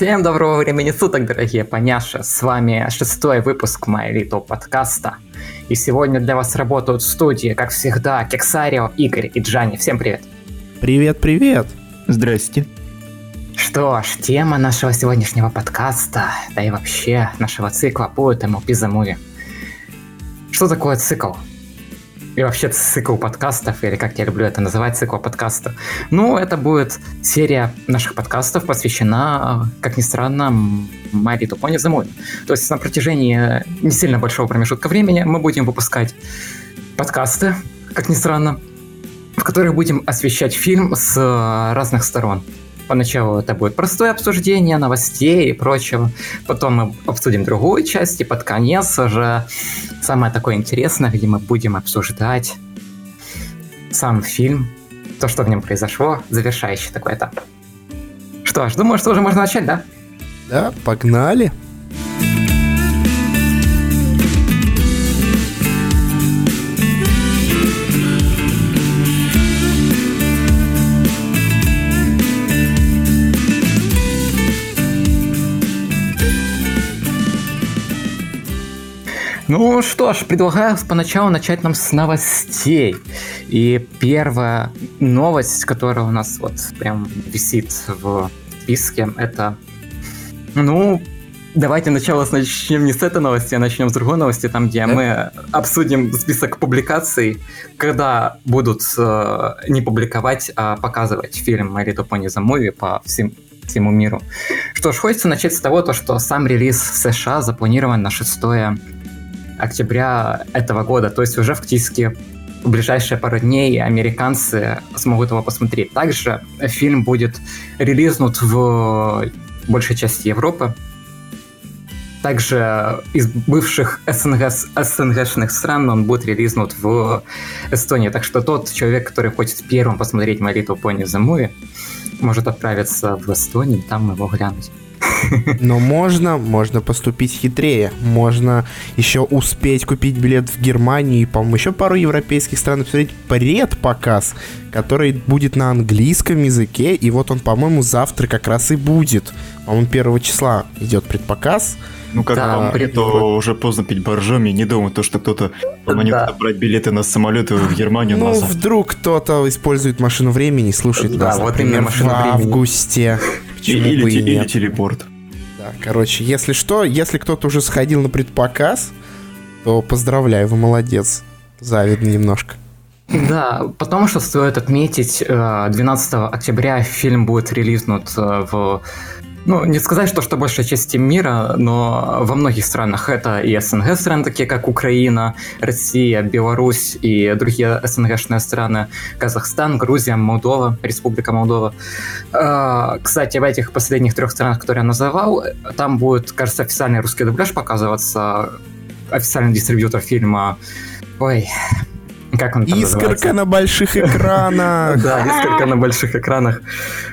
Всем доброго времени суток, дорогие поняши! С вами шестой выпуск My Little подкаста. И сегодня для вас работают в студии, как всегда, Кексарио, Игорь и Джани. Всем привет! Привет, привет! Здрасте. Что ж, тема нашего сегодняшнего подкаста, да и вообще нашего цикла будет MLP The Movie. Что такое цикл? И вообще цикл подкастов, или как я люблю это называть, цикл подкаста. Ну, это будет серия наших подкастов, посвящена, как ни странно, Мари Тупоне зимой. То есть на протяжении не сильно большого промежутка времени мы будем выпускать подкасты, как ни странно, в которых будем освещать фильм с разных сторон. Поначалу это будет простое обсуждение новостей и прочего. Потом мы обсудим другую часть, и под конец уже самое такое интересное, где мы будем обсуждать сам фильм, то, что в нем произошло, завершающий такой этап. Что ж, думаю, что уже можно начать, да? Да, погнали. Ну что ж, предлагаю поначалу начать нам с новостей. И первая новость, которая у нас вот прям висит в списке, это... Ну, Давайте сначала начнем не с этой новости, а начнем с другой новости, там, где мы обсудим список публикаций, когда будут э, не публиковать, а показывать фильм My Little Pony The Movie по всем, всему миру. Что ж, хочется начать с того, то, что сам релиз в США запланирован на 6 октября этого года, то есть уже фактически в ближайшие пару дней американцы смогут его посмотреть. Также фильм будет релизнут в большей части Европы. Также из бывших СНГ, СНГшных стран он будет релизнут в Эстонии. Так что тот человек, который хочет первым посмотреть Little Pony The Movie, может отправиться в Эстонию там его глянуть. Но можно, можно поступить хитрее. Можно еще успеть купить билет в Германию и, по-моему, еще пару европейских стран посмотреть предпоказ, который будет на английском языке. И вот он, по-моему, завтра как раз и будет. По-моему, первого числа идет предпоказ. Ну, как да, вам, то вот. уже поздно пить боржоми, не думаю, то, что кто-то поманит да. брать билеты на самолеты в Германию Ну, назад. вдруг кто-то использует машину времени и слушает да, нас, вот например, в августе. Почему или, бы и или телепорт. Да, короче, если что, если кто-то уже сходил на предпоказ, то поздравляю, вы молодец. Завидно немножко. Да, потому что стоит отметить, 12 э, октября фильм будет релизнут э, в ну, не сказать, что, что большая часть мира, но во многих странах это и СНГ страны, такие как Украина, Россия, Беларусь и другие СНГшные страны, Казахстан, Грузия, Молдова, Республика Молдова. А, кстати, в этих последних трех странах, которые я называл, там будет, кажется, официальный русский дубляж показываться, официальный дистрибьютор фильма Ой, как он там Искорка называется? на больших экранах. Да, искорка на больших экранах.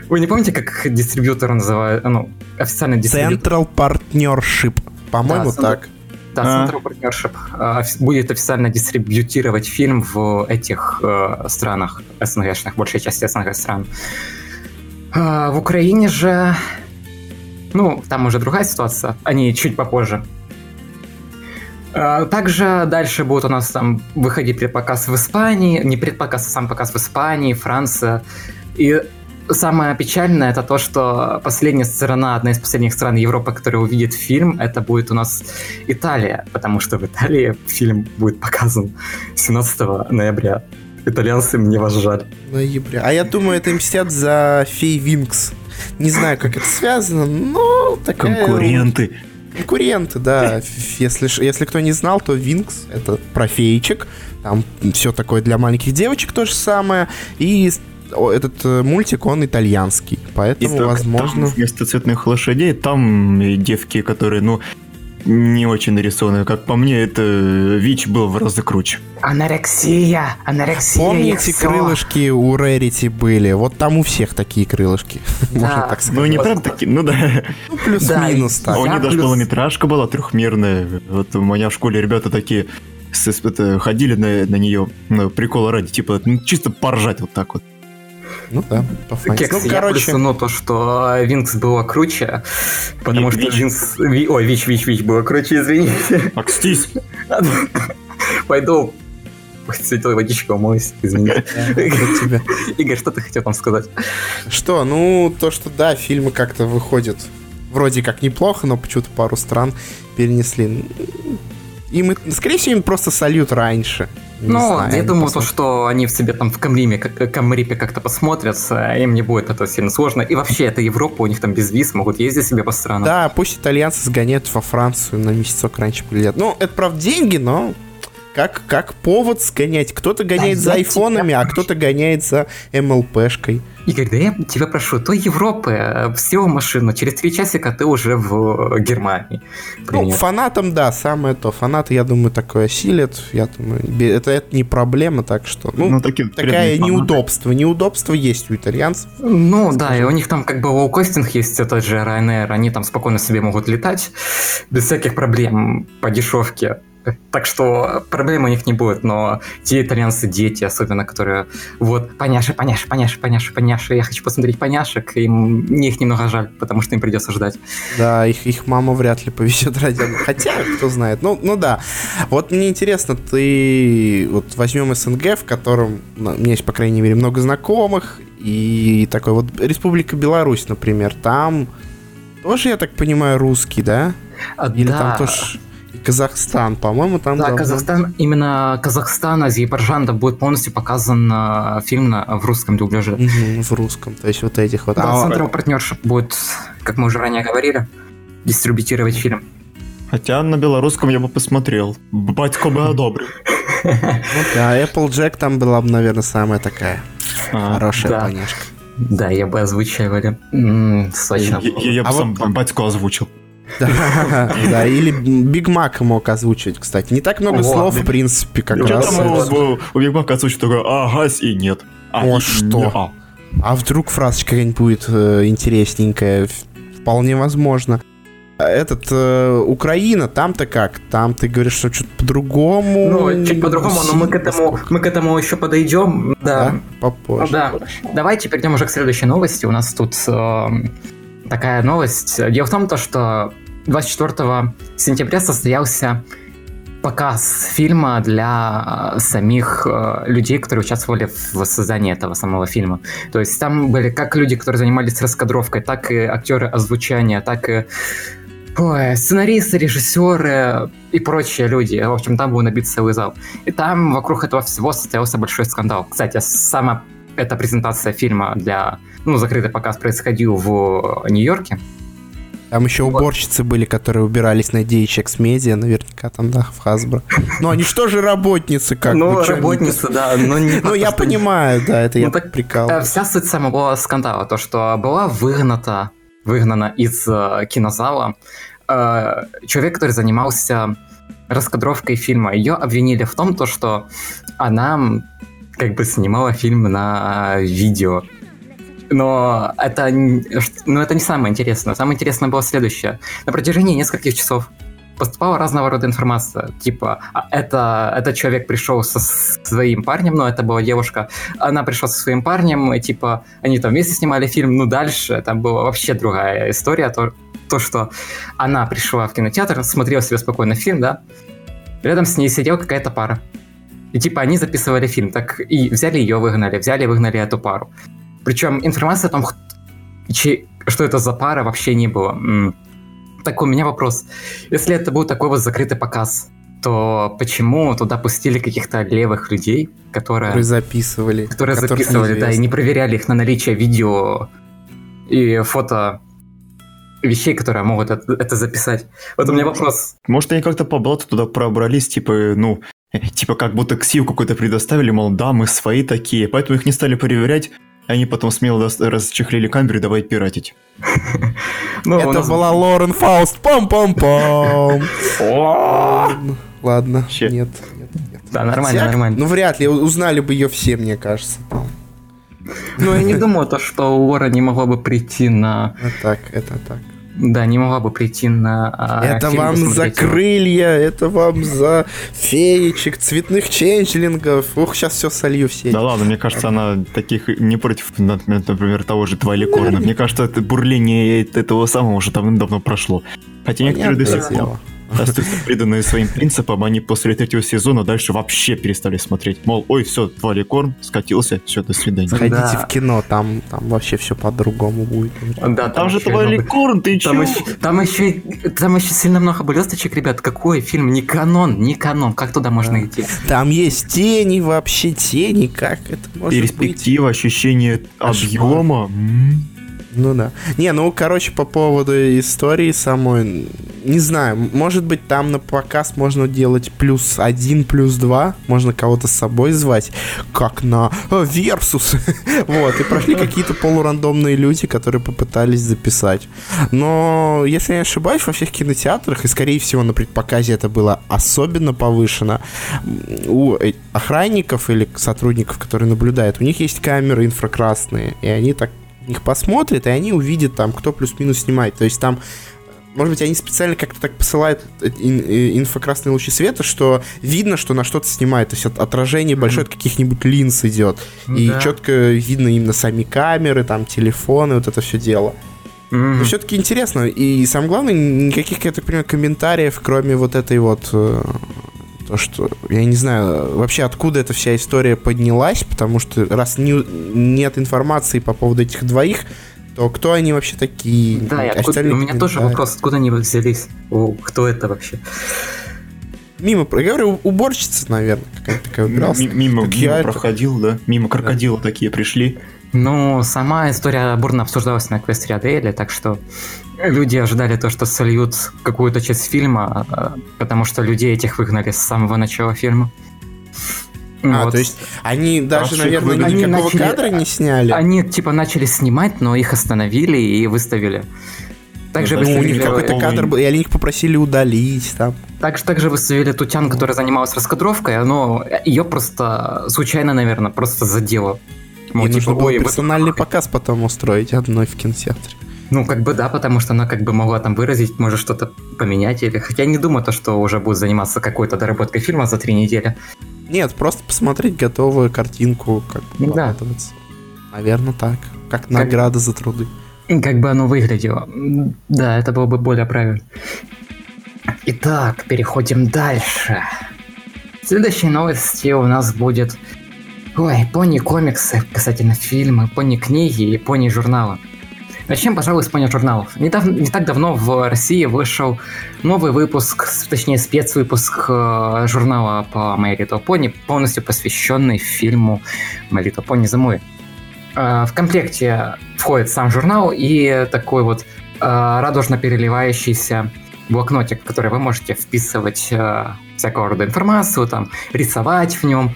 Вы не помните, как дистрибьютор называют? Ну, официальный дистрибьютор. Central Partnership. По-моему, так. Да, Central Partnership а, будет официально дистрибьютировать фильм в этих э, странах СНГшных, большей части СНГ стран. А, в Украине же, ну, там уже другая ситуация, они чуть попозже а, также дальше будет у нас там выходить предпоказ в Испании, не предпоказ, а сам показ в Испании, Франция. И самое печальное это то, что последняя страна, одна из последних стран Европы, которая увидит фильм, это будет у нас Италия, потому что в Италии фильм будет показан 17 ноября. Итальянцы, мне вас жаль. Ноября. А я думаю, это мстят за Фей Винкс. Не знаю, как это связано, но такая... Конкуренты. Конкуренты, да. Если, если кто не знал, то Винкс — это про феечек. Там все такое для маленьких девочек то же самое. И этот э, мультик, он итальянский, поэтому, и возможно... Там вместо цветных лошадей там девки, которые, ну, не очень нарисованную. Как по мне, это ВИЧ был в разы круче. Анорексия! Анорексия! Помните, крылышки у Рерити были? Вот там у всех такие крылышки. Да. Можно так сказать. Ну, не прям такие, ну да. Ну, плюс-минус да, так. У них даже полнометражка была трехмерная. Вот у меня в школе ребята такие ходили на, на нее, ну, прикола ради, типа, ну, чисто поржать вот так вот. Ну да, пофаниться. Кекс, Ну, я короче, плюсану то, что Винкс было круче, потому Вик- что. Винкс... Ви- Ой, Вич, Вич, Вич было круче, извините. Акстись! Пойду святой водичкой умоюсь, извините. Игорь, что ты хотел там сказать? Что, ну, то, что да, фильмы как-то выходят вроде как неплохо, но почему-то пару стран перенесли. Им, и- скорее всего, им просто сольют раньше. Не Ну, знаю, я думаю, то, что они в себе там в Камриме, как- Камрипе как-то посмотрят, э, им не будет это сильно сложно. И вообще, это Европа, у них там без виз, могут ездить себе по странам. Да, пусть итальянцы сгоняют во Францию на месяцок раньше прилетят. Ну, это, правда, деньги, но как, как повод сгонять. Кто-то гоняет Да за айфонами, а кто-то гоняет за МЛПшкой. Игорь, да я тебя прошу, то Европы, всего машину, через три часика ты уже в Германии. Ну, фанатам, да, самое то. Фанаты, я думаю, такое осилят. Я думаю, это, это не проблема, так что... Ну, Ну, такие такая вредные фанаты. неудобство. Неудобство есть у итальянцев. Ну да, и у них там как бы лоукостинг есть, это же Ryanair, они там спокойно себе могут летать без всяких проблем по дешевке. Так что проблем у них не будет, но те итальянцы, дети, особенно, которые вот, поняши, поняши, поняши, поняши, поняши, я хочу посмотреть поняшек, и мне их немного жаль, потому что им придется ждать. Да, их, их мама вряд ли повезет ради... Хотя, кто знает. Ну, ну да. Вот мне интересно, ты... Вот возьмем СНГ, в котором ну, у меня есть, по крайней мере, много знакомых, и такой вот Республика Беларусь, например, там тоже, я так понимаю, русский, да? А, Или да, там тоже... Казахстан, по-моему, там... Да, давно- Казахстан, именно Казахстан, Азербайджан, да, будет полностью показан э, фильм на, в русском дубляже. Мгм, в русском, то есть вот этих вот. Да, А, центровая партнерша будет, как мы уже ранее говорили, дистрибутировать фильм. Хотя на белорусском я бы посмотрел. Батько бы одобрил. ну да, Applejack там была бы, наверное, самая такая А, хорошая да. поняшка. Да, я бы озвучивали. Сочно. Я бы А сам батько озвучил. Да, да, или Биг Мак мог озвучивать, кстати. Не так много слов, в принципе, как раз. у- Биг Мака озвучит такой, агась и нет. А, О, что? а. Вдруг фразочка какая-нибудь будет э, интересненькая? Вполне возможно. Этот, э, Украина, там-то как? Там ты говоришь, что что-то по-другому. Ну, чуть по-другому, но мы к этому, мы к этому еще подойдем. Да, Да. попозже. Да. Давайте перейдем уже к следующей новости. У нас тут э, такая новость. Дело в том, то, что 24 сентября состоялся показ фильма для э, самих э, людей, которые участвовали в воссоздании этого самого фильма. То есть там были как люди, которые занимались раскадровкой, так и актеры озвучания, так и ой, сценаристы, режиссеры и прочие люди. В общем, там был набит целый зал. И там вокруг этого всего состоялся большой скандал. Кстати, сама эта презентация фильма для, ну, закрытый показ происходил в Нью-Йорке. Там еще Вот. уборщицы были, которые убирались на DHX Media, наверняка там, да, в Hasbro. Ну, они что же работницы, как ну, бы, чё работница, да, но не... Ну, я понимаю, да, это Ну, я так, прикал. Э, Вся суть самого скандала, то, что была выгната, выгнана из э, кинозала э, человек, который занимался раскадровкой фильма. Ее обвинили в том, то, что она как бы снимала фильм на видео. Но это, ну, это не самое интересное. Самое интересное было следующее. На протяжении нескольких часов поступала разного рода информация. Типа, а это, этот человек пришел со своим парнем, но это была девушка, она пришла со своим парнем, и типа они там вместе снимали фильм, ну дальше там была вообще другая история, то, то что она пришла в кинотеатр, смотрела себе спокойно фильм, да, рядом с ней сидела какая-то пара. И типа они записывали фильм, так и взяли ее, выгнали, взяли, выгнали эту пару. Причем информация о том, что это за пара, вообще не было. Так у меня вопрос. Если это был такой вот закрытый показ, то почему туда пустили каких-то левых людей, которые Которые записывали. которые записывали, да, и не проверяли их на наличие видео и фото вещей, которые могут это, это записать. Вот у меня вопрос. Может, они как-то по блату туда пробрались, типа, ну, типа как будто ксив какой-то предоставили, мол, да, мы свои такие, поэтому их не стали проверять, и они потом смело расчехлили камеру и давай пиратить. Ну, Это была Лорен Фауст. Пам-пам-пам. Ладно, нет, нет, нет. Да, нормально, нормально. Ну, вряд ли. Узнали бы ее все, мне кажется. Ну, я не думаю, то, что Лора не могла бы прийти на... Это так, это так. Да, не могла бы прийти на а, Это фильм вам за посмотреть его. крылья, это вам за феечек, цветных ченчлингов. Ух, сейчас все солью все. Да ладно, мне кажется, она таких не против, например, того же Твайликорна. Мне кажется, это бурление этого самого уже давным-давно прошло. Хотя некоторые до сих пор. Остаются преданные своим принципам, они после третьего сезона дальше вообще перестали смотреть. Мол, ой, все, Твайликорн скатился, все, до свидания. Сходите Да. в кино, там, там вообще все по-другому будет. Да, Там же еще много- Твайликорн, ты чё? Там еще, там, еще, там еще сильно много блесточек, ребят. Какой фильм? Не канон, не канон. Как туда можно идти? Там есть тени, вообще тени, как это может быть? Перспектива, ощущение объема. М. Ну да. Не, ну, короче, по поводу истории самой, не знаю, может быть, там на показ можно делать плюс один, плюс два, можно кого-то с собой звать, как на э, Версус. Вот, и прошли какие-то полурандомные люди, которые попытались записать. Но, если я не ошибаюсь, во всех кинотеатрах, и, скорее всего, на предпоказе это было особенно повышено, у э, охранников или сотрудников, которые наблюдают, у них есть камеры инфракрасные, и они так их посмотрят, и они увидят там, кто плюс-минус снимает. То есть там, может быть, они специально как-то так посылают э, ин- э, инфракрасные лучи света, что видно, что на что-то снимает. То есть от- отражение большое от каких-нибудь линз идет. И Да. четко видно именно сами камеры, там, телефоны, вот это все дело. Мгм. Но все-таки интересно. И самое главное, никаких, я так понимаю, комментариев, кроме вот этой вот... То, что, я не знаю, вообще откуда эта вся история поднялась, потому что раз не- нет информации по поводу этих двоих, то кто они вообще такие? Да, и откуда- у меня тоже вопрос, откуда они взялись? О, кто это вообще? Мимо, я говорю, уборщица, наверное, какая-то такая убиралась. Мимо, Как мимо я это- проходил, да. Мимо крокодила такие пришли. Ну, сама история бурно обсуждалась на квесте Аделе, так что люди ожидали то, что сольют какую-то часть фильма, э, потому что людей этих выгнали с самого начала фильма. А, Вот. то есть они даже, Хорошо, наверное, они никакого начали- кадра не сняли. Они типа начали снимать, но их остановили и выставили. Также Ну, Ну, у выставили, них какой-то кадр был, и они их попросили удалить там. также, также выставили Тутян, которая занималась раскадровкой, но ее просто случайно, наверное, просто задело. Мол, И нужно типа, было «Ой, вы персональный показ потом устроить одной в кинотеатре. Ну, как бы да, потому что она как бы могла там выразить, может что-то поменять или... Хотя я не думаю, то, что уже будет заниматься какой-то доработкой фильма за три недели. Нет, просто посмотреть готовую картинку, как бы Да. Наверное, так. Как награда за труды. Как бы оно выглядело. Да, это было бы более правильно. Итак, переходим дальше. Следующей новости у нас будет... Ой, пони комиксы, касательно фильмы, пони книги и пони журналы. Начнем, пожалуй, с пони журналов. Недавно, не так давно в России вышел новый выпуск, точнее спецвыпуск э, журнала по Little Pony, полностью посвященный фильму My Little Pony The Movie. В комплекте входит сам журнал и такой вот э, радужно переливающийся блокнотик, в который вы можете вписывать э, всякого рода информацию, там, рисовать в нем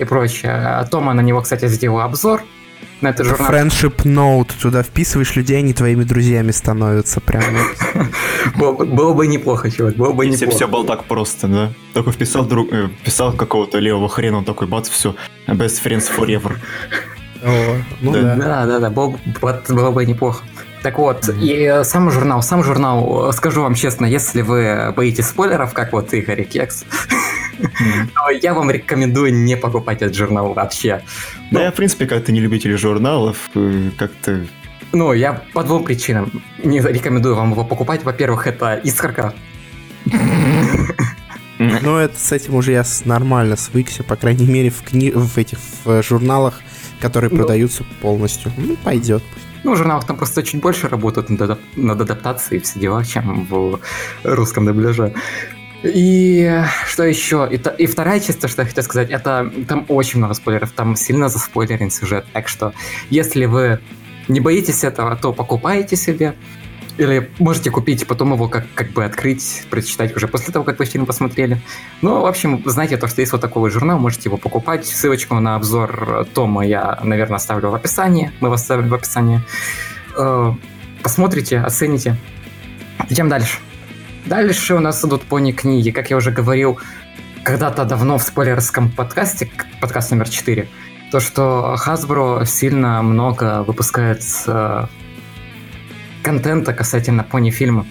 и прочее. Тома на него, кстати, сделал обзор на этот журнал. Friendship Note. Туда вписываешь людей, они твоими друзьями становятся. Прям. Было, бы- неплохо, чувак, было бы неплохо. все было так просто, да? Только вписал друг, э, вписал какого-то левого хрена, он такой, бац, все, best friends forever. О, Ну Да. да. Да, да, было, было бы неплохо. Так вот, и э, сам журнал, сам журнал, э, скажу вам честно, если вы боитесь спойлеров, как вот Игорь и Кекс, То я вам рекомендую не покупать этот журнал вообще. Да, я, в принципе, как-то не любитель журналов, э, как-то... Ну, я по двум причинам не рекомендую вам его покупать. Во-первых, это искорка. Ну, это с этим уже я нормально свыкся, по крайней мере, в, кни... в этих в э, журналах, которые Ну. продаются полностью. Ну, пойдет. Ну, в журналах там просто чуть больше работают над, адап- над адаптацией все дела, чем в русском дубляже. И что еще? И, и вторая часть, то, что я хотел сказать, это там очень много спойлеров, там сильно заспойлерен сюжет. Так что, если вы не боитесь этого, то покупайте себе. Или можете купить потом его как, как бы открыть, прочитать уже после того, как вы фильм посмотрели. Ну, в общем, знаете, то, что есть вот такой вот журнал, можете его покупать. Ссылочку на обзор Тома я, наверное, оставлю в описании. Мы вас оставим в описании. Э, Посмотрите, оцените. Идем дальше. Дальше у нас идут пони-книги. Как я уже говорил когда-то давно в спойлерском подкасте, подкаст номер 4, то, что Hasbro сильно много выпускает э, контента касательно пони-фильма.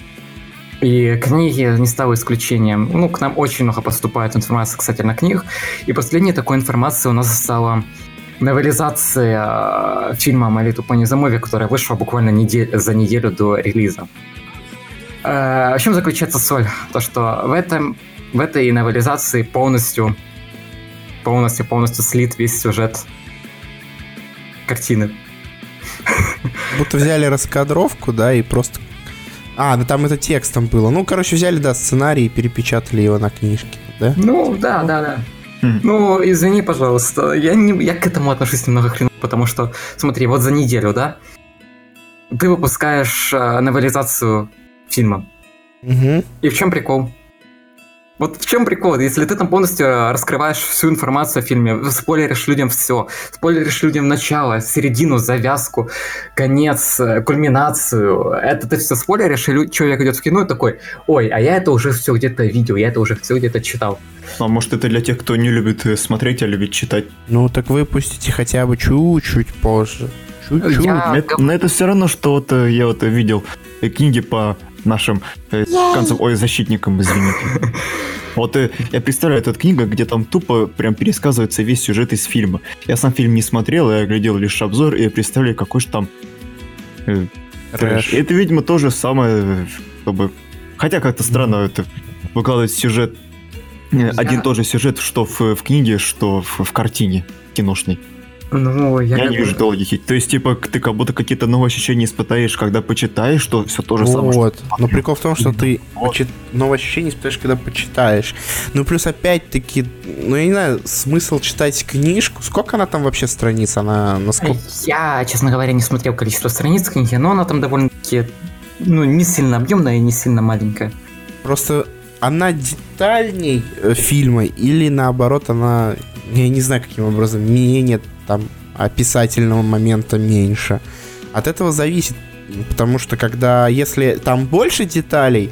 И книги не стало исключением. Ну, к нам очень много поступает информации касательно книг. И последней такой информации у нас стала новелизация э, фильма «My Little Pony the Movie», которая вышла буквально недель, за неделю до релиза. Э, в чем заключается соль? То, что в, этом, в этой новелизации полностью, полностью, полностью слит весь сюжет картины. Будто взяли раскадровку, да, и просто... А, ну там это текстом было. Ну, короче, взяли, да, сценарий и перепечатали его на книжке, да? Ну, да, да, да. Ну, извини, пожалуйста, я, не, я к этому отношусь немного хреново, потому что, смотри, вот за неделю, да, ты выпускаешь э, новелизацию фильма. Угу. И в чем прикол? Вот в чем прикол? Если ты там полностью раскрываешь всю информацию о фильме, спойлеришь людям все, спойлеришь людям начало, середину, завязку, конец, э, кульминацию, это ты все спойлеришь, и человек идет в кино и такой, ой, а я это уже все где-то видел, я это уже все где-то читал. А может это для тех, кто не любит э, смотреть, а любит читать? Ну так выпустите хотя бы чуть-чуть позже. Чуть-чуть. Я... Это, но это все равно, что вот э, я вот видел книги по нашим э, концам, ой, защитникам, извините. Вот э, я представляю эту книгу, где там тупо прям пересказывается весь сюжет из фильма. Я сам фильм не смотрел, я глядел лишь обзор, и я представляю, какой же там э, трэш. И это, видимо, то же самое, чтобы... Хотя как-то странно это выкладывать сюжет, э, один тот же сюжет, что в, в книге, что в, в картине киношной. Ну, я, я не вижу логики. То есть, типа, ты как будто какие-то новые ощущения испытаешь, когда почитаешь, что все то же самое. Вот. Но прикол в том, что ты вот. почит... новые ощущения испытаешь, когда почитаешь. Ну, плюс опять-таки, ну, я не знаю, смысл читать книжку. Сколько она там вообще страниц? Она насколько? Я, честно говоря, не смотрел количество страниц книги, но она там довольно-таки, ну, не сильно объемная и не сильно маленькая. Просто она детальней э, фильма или наоборот она я не знаю каким образом менее там описательного момента меньше. От этого зависит, потому что когда, если там больше деталей,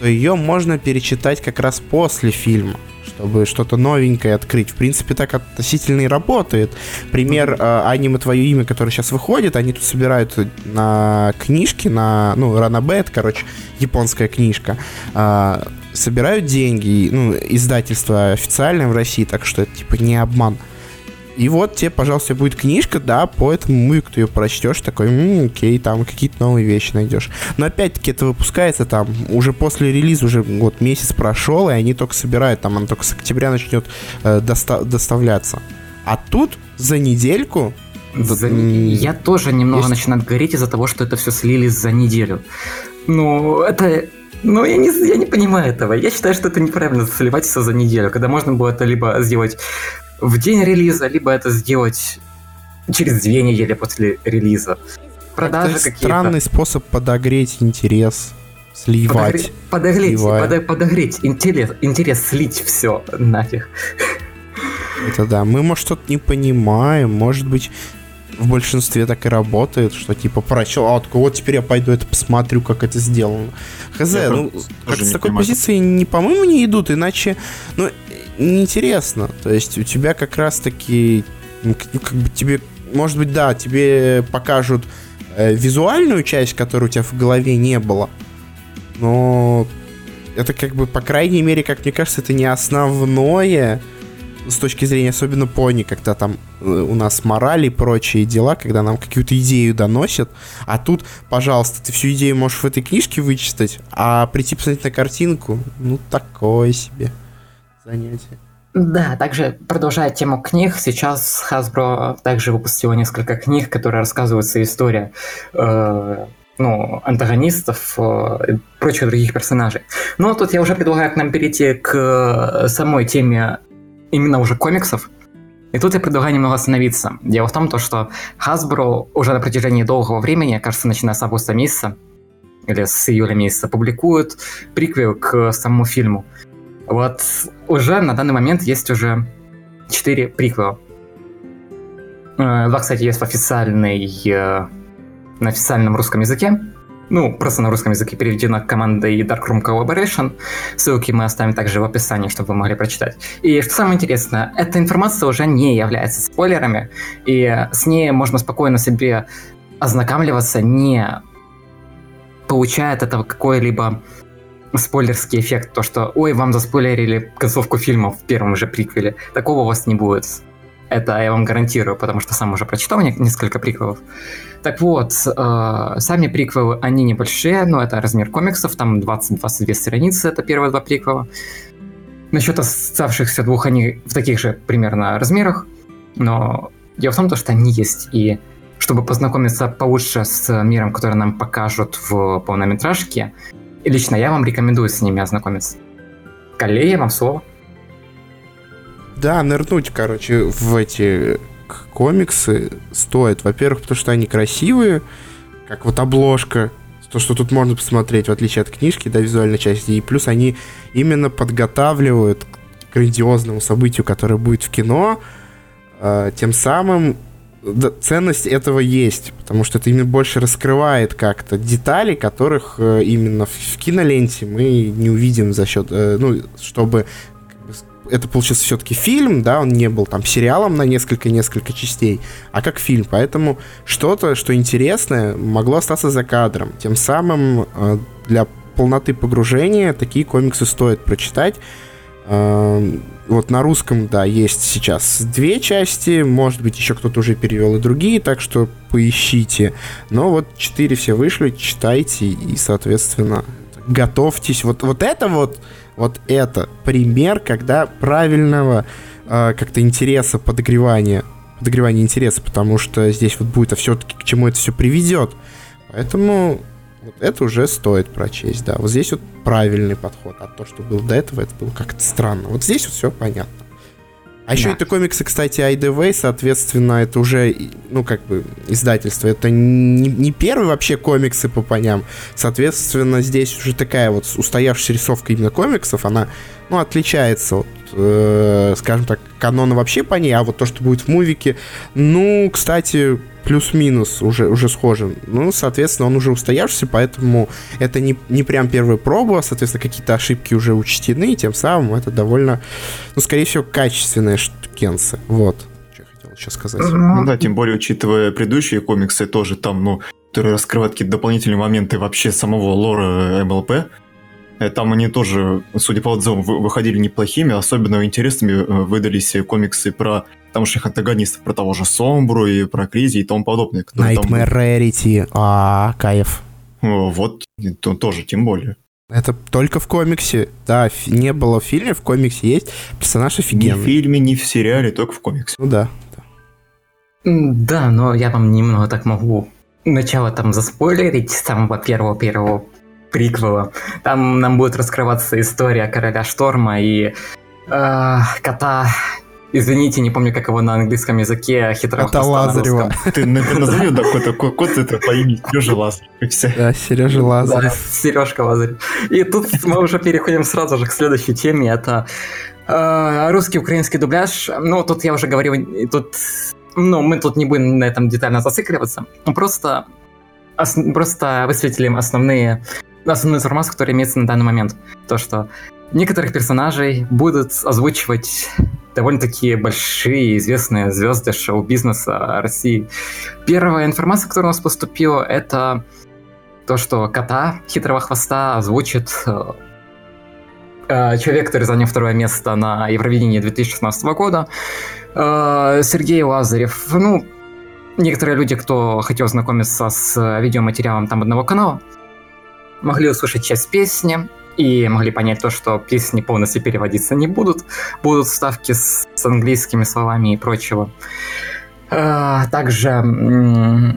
то ее можно перечитать как раз после фильма, чтобы что-то новенькое открыть. В принципе, так относительно и работает. Пример э, аниме «Твое имя», который сейчас выходит, они тут собирают на книжки, на, ну, Ранабет, короче, японская книжка, э, собирают деньги, ну, издательство официальное в России, так что это, типа, не обман. И вот тебе, пожалуйста, будет книжка, да, по этому муик ты ее прочтешь, такой, м-м, окей, там какие-то новые вещи найдешь. Но опять-таки это выпускается там уже после релиза, уже вот месяц прошел, и они только собирают, там она только с октября начнет э, доста- доставляться. А тут за недельку за... Я тоже немного есть... начинаю гореть из-за того, что это все слили за неделю. Ну, это ну, я не, я не понимаю этого. Я считаю, что это неправильно сливать все за неделю, когда можно было это либо сделать в день релиза, либо это сделать через две недели после релиза. Продажи это какие-то. Странный способ подогреть интерес, сливать. Подогреть, подогреть, подогреть интерес, интерес слить все нафиг. Это да. Мы, может, что-то не понимаем, может быть, в большинстве так и работает, что типа прочел, а такой, вот теперь я пойду это посмотрю, как это сделано. Хз, я ну, как с такой понимаю. позиции не, по-моему, не идут, иначе, ну, неинтересно. То есть у тебя как раз-таки, ну, как бы тебе, может быть, да, тебе покажут э, визуальную часть, которой у тебя в голове не было, но это как бы, по крайней мере, как мне кажется, это не основное, с точки зрения особенно пони, когда там э, у нас морали и прочие дела, когда нам какую-то идею доносят, а тут, пожалуйста, ты всю идею можешь в этой книжке вычитать, а прийти посмотреть на картинку, ну, такое себе занятие. Да, также продолжая тему книг, сейчас Hasbro также выпустила несколько книг, которые рассказывают свою историю э, ну, антагонистов э, и прочих других персонажей. Но тут я уже предлагаю к нам перейти к э, самой теме именно уже комиксов. И тут я предлагаю немного остановиться. Дело в том, то, что Hasbro уже на протяжении долгого времени, кажется, начиная с августа месяца, или с июля месяца, публикует приквел к самому фильму. Вот уже на данный момент есть уже четыре приквела. Э, два, кстати, есть в официальной, э, на официальном русском языке ну, просто на русском языке переведено командой Darkroom Collaboration. Ссылки мы оставим также в описании, чтобы вы могли прочитать. И что самое интересное, эта информация уже не является спойлерами, и с ней можно спокойно себе ознакомливаться, не получает это какой-либо спойлерский эффект, то что, ой, вам заспойлерили концовку фильма в первом же приквеле. Такого у вас не будет. Это я вам гарантирую, потому что сам уже прочитал несколько приквелов. Так вот, э, сами приквелы, они небольшие, но это размер комиксов, там 20-22 страницы, это первые два приквела. Насчет оставшихся двух, они в таких же примерно размерах, но дело в том, что они есть, и чтобы познакомиться получше с миром, который нам покажут в полнометражке, лично я вам рекомендую с ними ознакомиться. Коллея, вам слово. Да, нырнуть, короче, в эти комиксы стоит. Во-первых, потому что они красивые, как вот обложка, то, что тут можно посмотреть, в отличие от книжки, да, визуальной части. И плюс они именно подготавливают к грандиозному событию, которое будет в кино, э, тем самым ценность этого есть, потому что это именно больше раскрывает как-то детали, которых э, именно в, киноленте мы не увидим за счет, э, ну, чтобы это получился все-таки фильм, да, он не был там сериалом на несколько-несколько частей, а как фильм. Поэтому что-то, что интересное, могло остаться за кадром. Тем самым э, для полноты погружения такие комиксы стоит прочитать. Вот на русском, да, есть сейчас две части, может быть, еще кто-то уже перевел и другие, так что поищите. Но вот четыре все вышли, читайте и, соответственно, готовьтесь. Вот, вот это вот вот это пример, когда правильного э, как-то интереса, подогревания, подогревания интереса, потому что здесь вот будет а все-таки к чему это все приведет. Поэтому вот это уже стоит прочесть, да. Вот здесь вот правильный подход, а то, что было до этого, это было как-то странно. Вот здесь вот все понятно. А еще да. это комиксы, кстати, IDW, соответственно, это уже, ну, как бы, издательство. Это не, не первые вообще комиксы по поням. Соответственно, здесь уже такая вот устоявшаяся рисовка именно комиксов, она, ну, отличается от, э, скажем так, канона вообще по ней, а вот то, что будет в мувике, ну, кстати, плюс-минус уже, уже схожим. Ну, соответственно, он уже устоявшийся, поэтому это не, не прям первая проба, соответственно, какие-то ошибки уже учтены, и тем самым это довольно, ну, скорее всего, качественные штукенцы. Вот, что я хотел сейчас сказать. Ну да, тем более, учитывая предыдущие комиксы, тоже там, ну, которые раскрывают какие-то дополнительные моменты вообще самого лора МЛП, э, там они тоже, судя по отзывам, выходили неплохими, особенно интересными э, выдались комиксы про тамошних антагонистов, про того же Сомбру и про Кризи и тому подобное. Nightmare там... Rarity, а, кайф. Вот, то, тоже, тем более. Это только в комиксе. Да, не было в фильме, в комиксе есть. Персонаж офигенный. Ни в фильме, ни в сериале, только в комиксе. Ну да. Да, но я вам немного так могу начало там заспойлерить с самого первого-первого приквела. Там нам будет раскрываться история короля Шторма и э, кота Извините, не помню, как его на английском языке хитро Это Лазарева. Ты назови такой такой кот, это по имени Сережа Лазарев. Да, Сережа Лазарев. Да, Сережка Лазарев. И тут мы уже переходим сразу же к следующей теме. Это э, русский украинский дубляж. Ну, тут я уже говорил, тут ну, мы тут не будем на этом детально зацикливаться. Просто, ос, просто высветили основные, основную информацию, которая имеется на данный момент. То, что некоторых персонажей будут озвучивать довольно-таки большие известные звезды шоу-бизнеса России. Первая информация, которая у нас поступила, это то, что кота хитрого хвоста озвучит э, э, человек, который занял второе место на Евровидении 2016 года, э, Сергей Лазарев. Ну, некоторые люди, кто хотел знакомиться с видеоматериалом там одного канала, могли услышать часть песни, и могли понять то, что песни полностью переводиться не будут, будут вставки с, с английскими словами и прочего. А, также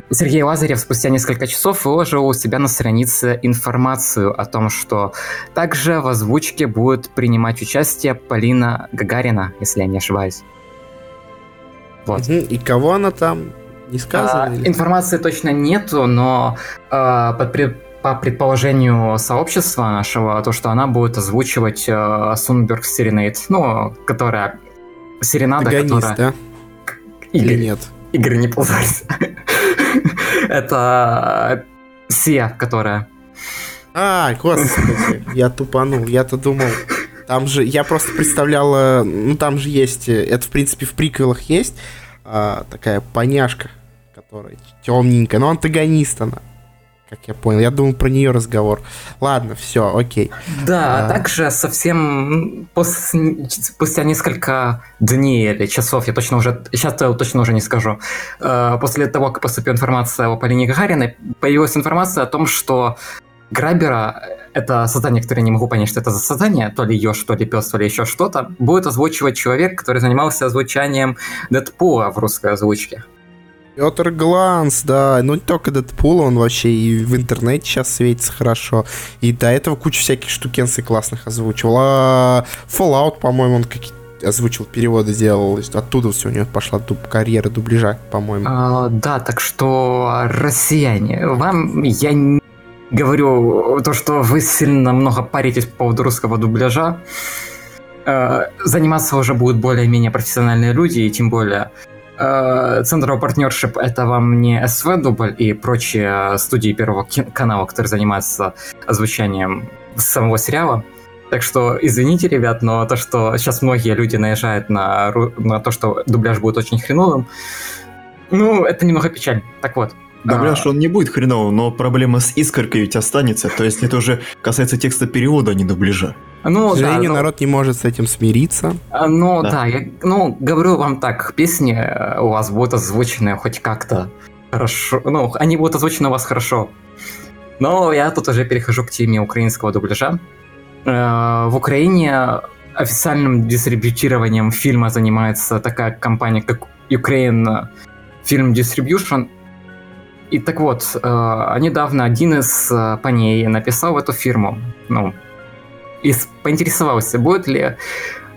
Сергей Лазарев спустя несколько часов выложил у себя на странице информацию о том, что также в озвучке будет принимать участие Полина Гагарина, если я не ошибаюсь. Вот. И кого она там? Не сказано? А, информации точно нету, но а, под, по предположению сообщества нашего, то, что она будет озвучивать э, Сунберг Серенейт, ну, которая... Серенада, Агонист, которая... да? Или, Или нет? Игорь, не позорься. Это Сия, которая... А, господи, я тупанул, я-то думал... Там же, я просто представляла, ну там же есть, это в принципе в приквелах есть, а, такая поняшка, которая темненькая, но антагонист она как я понял. Я думал про нее разговор. Ладно, все, окей. Да, а... также совсем пос... спустя несколько дней или часов, я точно уже, сейчас я точно уже не скажу, э, после того, как поступила информация о Полине Гагариной, появилась информация о том, что Грабера, это создание, которое я не могу понять, что это за создание, то ли еж, то ли пес, то ли еще что-то, будет озвучивать человек, который занимался озвучанием Дэдпула в русской озвучке. Петр Гланс, да. Ну, не только Дэдпул, он вообще и в интернете сейчас светится хорошо. И до этого куча всяких штукенций классных озвучивал. А Fallout, по-моему, он какие озвучил, переводы делал. Оттуда все у него пошла дуб, карьера дубляжа, по-моему. А, да, так что, россияне, вам я не говорю то, что вы сильно много паритесь по поводу русского дубляжа. Э, заниматься уже будут более-менее профессиональные люди, и тем более Э, Центр партнершип это вам не СВ дубль и прочие студии Первого канала, которые занимаются озвучанием самого сериала. Так что извините, ребят, но то, что сейчас многие люди наезжают на, на то, что дубляж будет очень хреновым, ну, это немного печаль. Так вот, Дубляж а... он не будет хреновым, но проблема с искоркой ведь останется. То есть это уже касается текста перевода, а не дубляжа. Ну, К сожалению, да, но... народ не может с этим смириться. А, ну да. да, я ну, говорю вам так, песни э, у вас будут озвучены хоть как-то хорошо. Ну, они будут озвучены у вас хорошо. Но я тут уже перехожу к теме украинского дубляжа. Э, в Украине официальным дистрибьютированием фильма занимается такая компания, как Ukraine Film Distribution – и так вот, э, недавно один из э, парней написал в эту фирму, ну, и поинтересовался, будет ли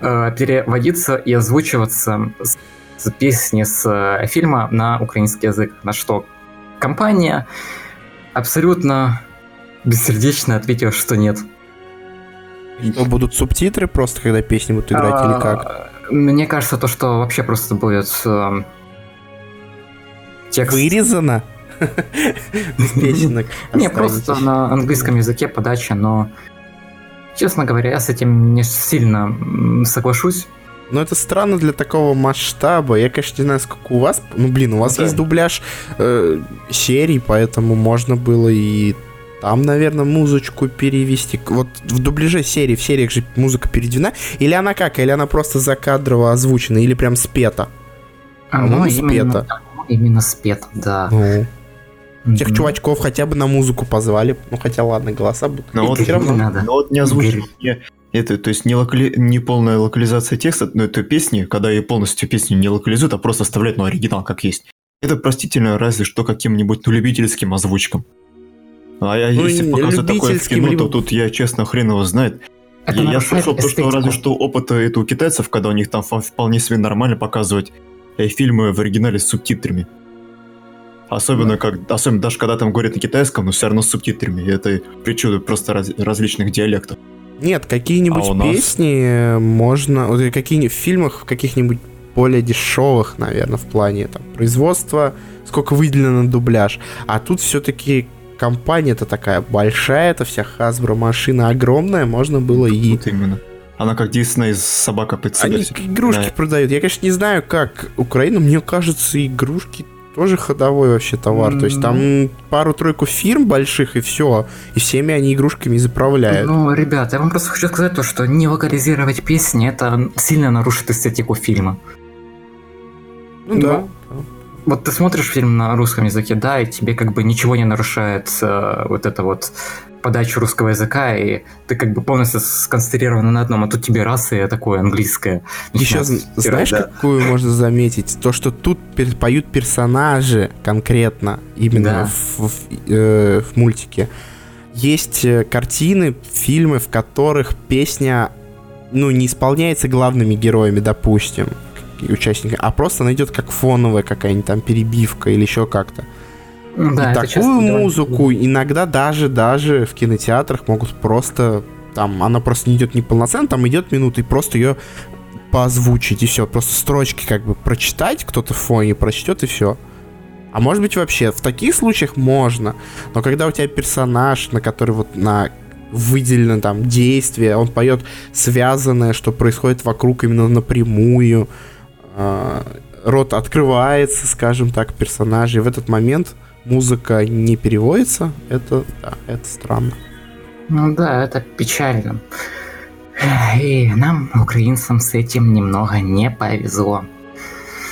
э, переводиться и озвучиваться с, с песни с э, фильма на украинский язык. На что компания абсолютно бессердечно ответила, что нет. Что, будут субтитры просто, когда песни будут играть, а, или как? Мне кажется, то, что вообще просто будет э, текст... Вырезано? Без песенок. Не, просто на английском языке подача, но, честно говоря, я с этим не сильно соглашусь. Но это странно для такого масштаба. Я, конечно, не знаю, сколько у вас. Ну, блин, у вас да. есть дубляж э, серий, поэтому можно было и там, наверное, музычку перевести. Вот в дубляже серии, в сериях же музыка переведена. Или она как? Или она просто закадрово озвучена, или прям спета? А, ну, именно, спета. Именно спета, да. Ну. Тех чувачков хотя бы на музыку позвали. Ну хотя ладно, голоса будут. Но вот, все равно. Надо. Но вот не озвучили. Это, то есть не, локали... не полная локализация текста, но это песни, когда ее полностью песню не локализуют, а просто оставляют, ну, оригинал как есть. Это простительно разве что каким-нибудь ну, любительским озвучкам. А я, ну, если показывать такое в кино, либо... то тут я, честно, хрен его знает. Это я, я слышал то, что разве что опыт это у китайцев, когда у них там вполне себе нормально показывать э, фильмы в оригинале с субтитрами. Особенно, как, особенно даже когда там говорят на китайском, но все равно с субтитрами. И это причуды просто раз, различных диалектов. Нет, какие-нибудь а песни нас... можно... Вот какие в фильмах, в каких-нибудь более дешевых, наверное, в плане там, производства, сколько выделено на дубляж. А тут все-таки компания-то такая большая, это вся Hasbro машина огромная, можно было и... Вот именно. Она как Дисней собака себя. Они игрушки да. продают. Я, конечно, не знаю, как Украина, мне кажется, игрушки тоже ходовой вообще товар. Mm-hmm. То есть там пару-тройку фирм больших и все. И всеми они игрушками заправляют. Ну, ребята, я вам просто хочу сказать то, что не локализировать песни, это сильно нарушит эстетику фильма. Ну, ну да. Вот ты смотришь фильм на русском языке, да, и тебе как бы ничего не нарушает э, вот это вот подачу русского языка, и ты как бы полностью сконцентрирован на одном, а тут тебе раз и такое английское. Еще знаешь, да. какую можно заметить? То, что тут поют персонажи конкретно, именно да. в, в, э, в мультике. Есть э, картины, фильмы, в которых песня ну, не исполняется главными героями, допустим, участниками, а просто она идет как фоновая какая-нибудь там перебивка или еще как-то. Да, и такую музыку иногда даже, даже в кинотеатрах могут просто там, она просто не идет неполноценно, там идет минута, и просто ее поозвучить, и все. Просто строчки как бы прочитать, кто-то в фоне прочтет, и все. А может быть вообще, в таких случаях можно. Но когда у тебя персонаж, на который вот на выделено там действие, он поет связанное, что происходит вокруг именно напрямую, а, рот открывается, скажем так, персонажей. В этот момент музыка не переводится. Это, да, это странно. Ну да, это печально. И нам, украинцам, с этим немного не повезло.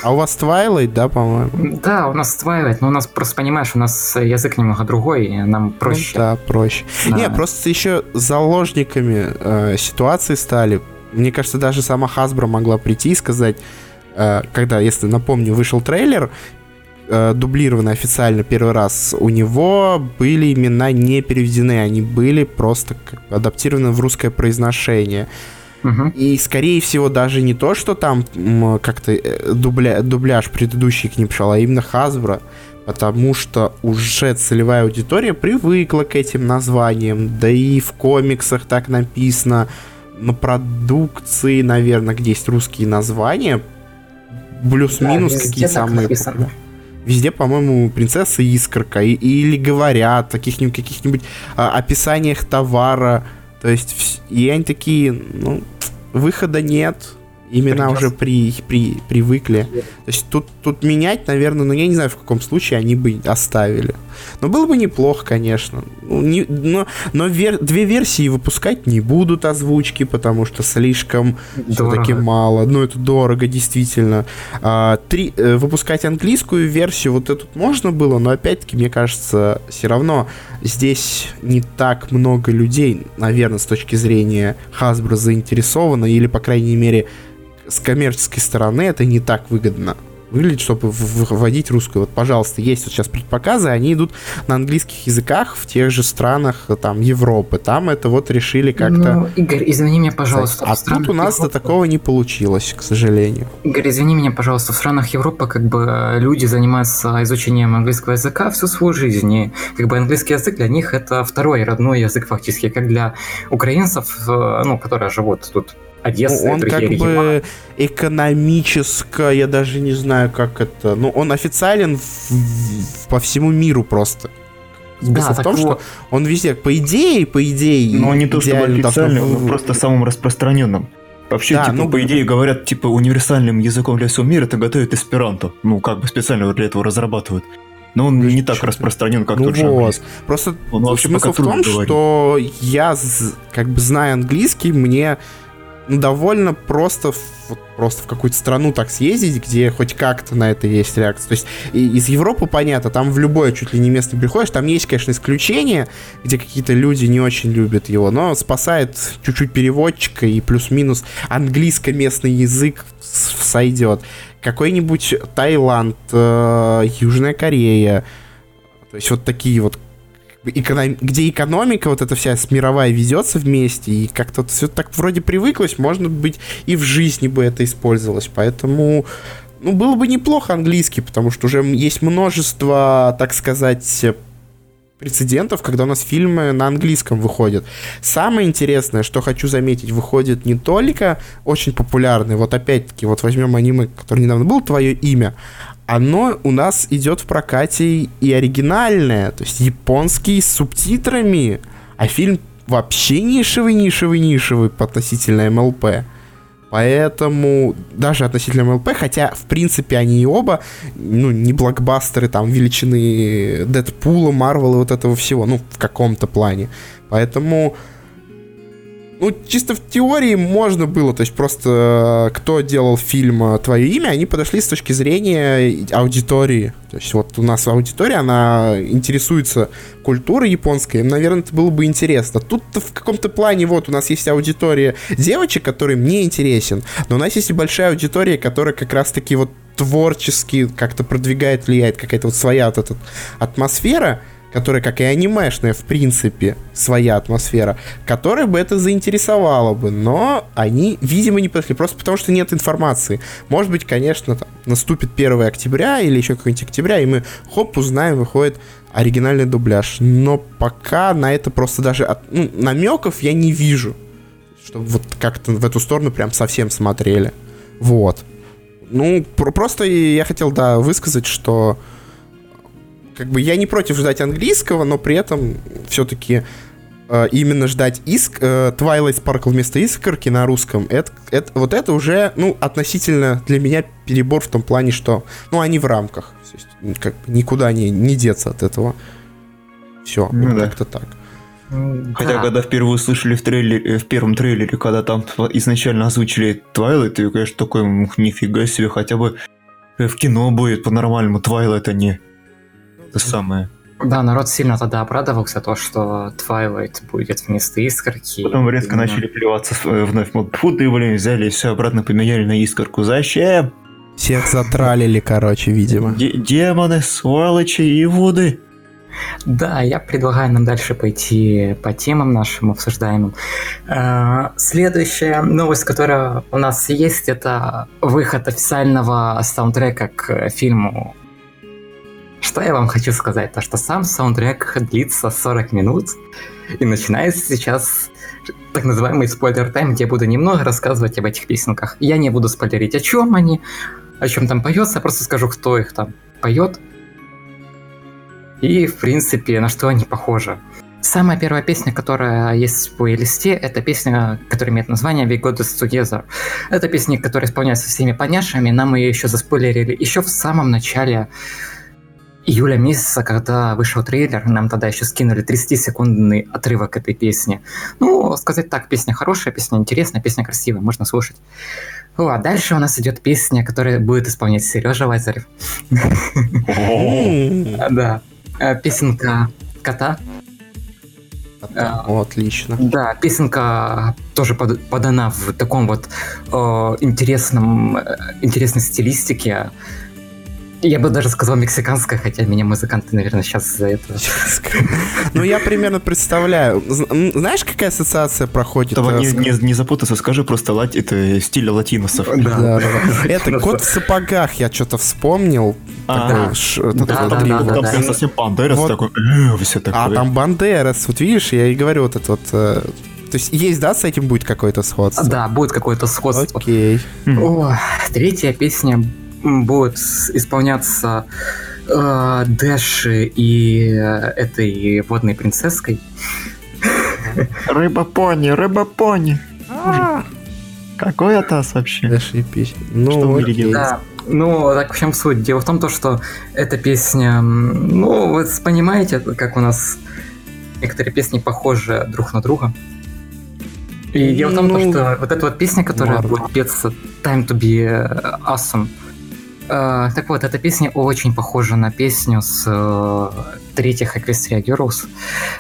А у вас Twilight, да, по-моему? Да, у нас Twilight, но у нас просто, понимаешь, у нас язык немного другой, и нам проще. Ну, да, проще. Да. Не, просто еще заложниками э, ситуации стали. Мне кажется, даже сама Hasbro могла прийти и сказать, э, когда, если напомню, вышел трейлер, э, дублированный официально первый раз, у него были имена не переведены, они были просто как бы адаптированы в русское произношение. Угу. И, скорее всего, даже не то, что там как-то э, дубля, дубляж предыдущий к ним пришел, а именно Hasbro, потому что уже целевая аудитория привыкла к этим названиям, да и в комиксах так написано, на продукции, наверное, где есть русские названия, плюс-минус да, какие самые... Написано. Везде, по-моему, принцесса Искорка и, или говорят о каких-нибудь, каких-нибудь а, описаниях товара. То есть, и они такие, ну, выхода нет, имена уже при, при, привыкли. То есть тут, тут менять, наверное, ну я не знаю, в каком случае они бы оставили. Но было бы неплохо, конечно. Ну, не, но но вер, две версии выпускать не будут озвучки, потому что слишком все-таки мало. Ну, это дорого, действительно. А, три, э, выпускать английскую версию, вот эту можно было, но опять-таки, мне кажется, все равно здесь не так много людей, наверное, с точки зрения Hasbro заинтересовано, или, по крайней мере, с коммерческой стороны это не так выгодно выглядит, чтобы вводить русскую. Вот, пожалуйста, есть вот сейчас предпоказы, они идут на английских языках в тех же странах там Европы. Там это вот решили как-то... Ну, Игорь, извини меня, пожалуйста. А тут у нас Европы... до такого не получилось, к сожалению. Игорь, извини меня, пожалуйста, в странах Европы как бы э, люди занимаются изучением английского языка всю свою жизнь. И как бы английский язык для них это второй родной язык фактически, как для украинцев, э, ну, которые живут тут Одесса, он как регионы. бы экономическое, я даже не знаю, как это. Ну, он официален в, в, по всему миру просто. Смысл да, в том, вот. что он везде, по идее, по идее. Но не то чтобы официальным, но просто самым распространенным. Вообще, да, типа, ну, по идее, говорят, типа, универсальным языком для всего мира это готовят эсперанто. Ну, как бы специально для этого разрабатывают. Но он не так распространен, как ну тот же вот. Просто он смысл в том, говорит. что я, как бы, зная английский, мне довольно просто вот просто в какую-то страну так съездить, где хоть как-то на это есть реакция. То есть из Европы понятно, там в любое чуть ли не место приходишь, там есть, конечно, исключения, где какие-то люди не очень любят его, но спасает чуть-чуть переводчика и плюс-минус английско-местный язык сойдет. Какой-нибудь Таиланд, э, Южная Корея, то есть вот такие вот эконом... где экономика вот эта вся мировая ведется вместе, и как-то все так вроде привыклось, можно быть и в жизни бы это использовалось. Поэтому ну, было бы неплохо английский, потому что уже есть множество, так сказать, прецедентов, когда у нас фильмы на английском выходят. Самое интересное, что хочу заметить, выходит не только очень популярный, вот опять-таки, вот возьмем аниме, который недавно был, «Твое имя», оно у нас идет в прокате и оригинальное, то есть японский с субтитрами, а фильм вообще нишевый, нишевый, нишевый относительно МЛП. Поэтому даже относительно МЛП, хотя, в принципе, они и оба, ну, не блокбастеры там величины Дэдпула, Марвела вот этого всего, ну, в каком-то плане. Поэтому ну, чисто в теории можно было, то есть просто э, кто делал фильм э, «Твое имя», они подошли с точки зрения аудитории. То есть вот у нас аудитория, она интересуется культурой японской, им, наверное, это было бы интересно. Тут в каком-то плане вот у нас есть аудитория девочек, которые мне интересен, но у нас есть и большая аудитория, которая как раз-таки вот творчески как-то продвигает, влияет, какая-то вот своя вот эта атмосфера, которая, как и анимешная, в принципе, своя атмосфера, которая бы это заинтересовала бы, но они, видимо, не подошли, просто потому что нет информации. Может быть, конечно, там, наступит 1 октября или еще какой-нибудь октября, и мы, хоп, узнаем, выходит оригинальный дубляж. Но пока на это просто даже от, ну, намеков я не вижу, чтобы вот как-то в эту сторону прям совсем смотрели. Вот. Ну, про- просто я хотел, да, высказать, что как бы я не против ждать английского, но при этом все-таки э, именно ждать иск, э, Twilight Sparkle вместо искорки на русском, это, это, вот это уже, ну, относительно для меня перебор в том плане, что, ну, они в рамках. То есть, как бы никуда не, не деться от этого. Все, Ну вот да. как-то так. Хотя, Да. когда впервые услышали в, трейлере, э, в первом трейлере, когда там изначально озвучили Твайлайт, ты, конечно, такой, «М, нифига себе, хотя бы э, в кино будет по-нормальному Твайлайт, а не это самое. Да, народ сильно тогда обрадовался, то, что Twilight будет вместо искорки. Потом резко Именно. начали плеваться э, вновь. Фу ты, блин, взяли и все обратно поменяли на искорку. Зачем? Всех затралили, короче, видимо. Де- демоны, сволочи и вуды. Да, я предлагаю нам дальше пойти по темам нашим обсуждаемым. Э, Следующая новость, которая у нас есть, это выход официального саундтрека к фильму. Что я вам хочу сказать? То, что сам саундтрек длится 40 минут, и начинается сейчас так называемый спойлер тайм, где я буду немного рассказывать об этих песенках. Я не буду спойлерить, о чем они, о чем там поется, я просто скажу, кто их там поет. И, в принципе, на что они похожи. Самая первая песня, которая есть в плейлисте, это песня, которая имеет название We Got This Together. Это песня, которая исполняется всеми поняшами. Нам ее еще заспойлерили еще в самом начале июля месяца, когда вышел трейлер, нам тогда еще скинули 30-секундный отрывок этой песни. Ну, сказать так, песня хорошая, песня интересная, песня красивая, можно слушать. Ну, а дальше у нас идет песня, которая будет исполнять Сережа Лазарев. Да. Э, Песенка кота. О, отлично. Да, песенка тоже под- подана в таком вот э, интересном, э, интересной стилистике. Я бы даже сказал мексиканская, хотя меня музыканты, наверное, сейчас за это... Ну, я примерно представляю. Знаешь, какая ассоциация проходит? Чтобы э, не, с- не, не запутаться, скажи просто лати, это стиль латиносов. Да, да, да. Это кот в сапогах, я что-то вспомнил. А, этот да, Там совсем Бандерас Вот. такой, э, все такое. А там Бандерас, вот видишь, я и говорю, вот это вот... э, То есть есть, да, с этим будет какое-то сходство? Да, будет какое-то сходство. Окей. О, третья песня с- исполняться э, Дэши и э, этой водной принцесской. Рыба-пони, рыба-пони. Какой атас вообще? Дальше песня. Ну, Что? Да. Ну, так в чем суть? Дело в том, то, что эта песня, ну, вы понимаете, как у нас некоторые песни похожи друг на друга. И дело в том, то, Ну, что вот эта вот песня, которая ладно. будет петься Time to be э, Awesome, э, так вот, эта песня очень похожа на песню с э, третьих Equestria Girls,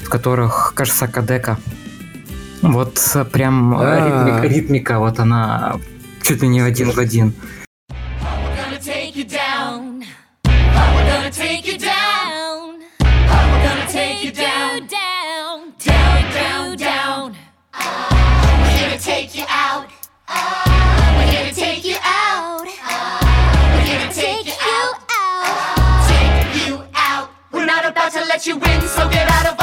в которых, кажется, Кадека. Вот прям э, А. ритмика, ритмика, вот она чуть ли не один в один. Let you win, so get out of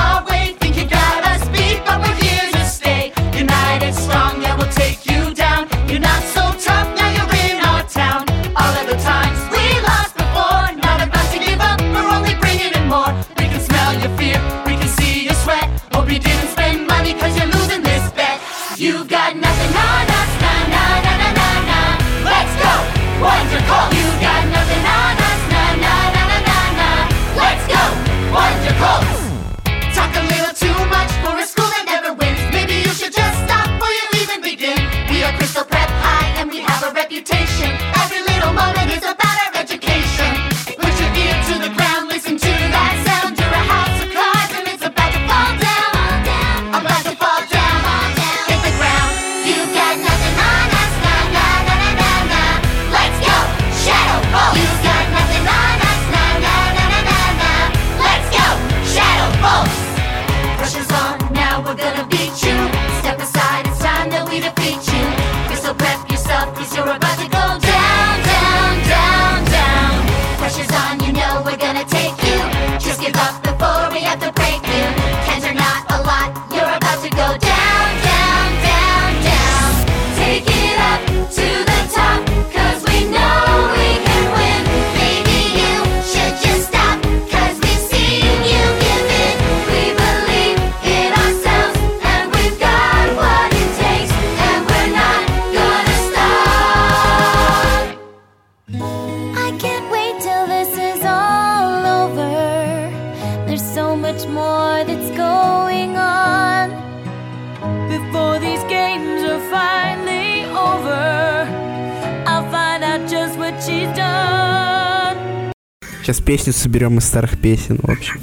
соберем из старых песен, в общем.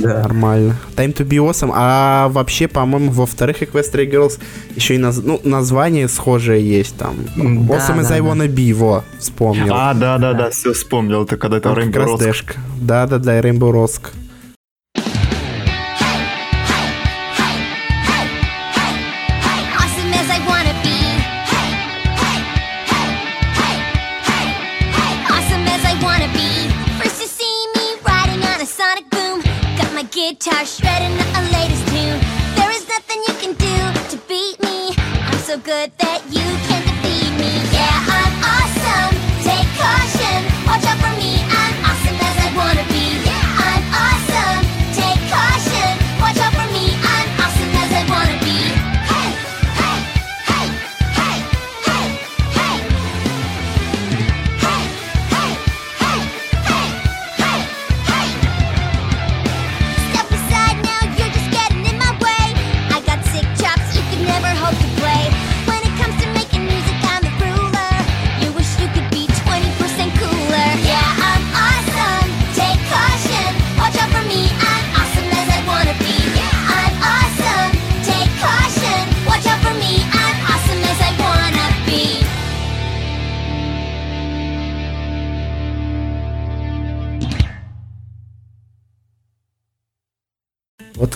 Да. Нормально. Time to be awesome. А вообще, по-моему, во-вторых, Equestria Girls еще и наз- ну, название схожее есть там. Да, awesome as да, I да. wanna be, во, вспомнил. А, да, да, да, все вспомнил. Это когда это Rainbow. Дэшка. Да-да-да, Rainbow Rosk. My guitar shredding the latest tune. There is nothing you can do to beat me. I'm so good that you can defeat me. Yeah, I'm awesome. Take caution.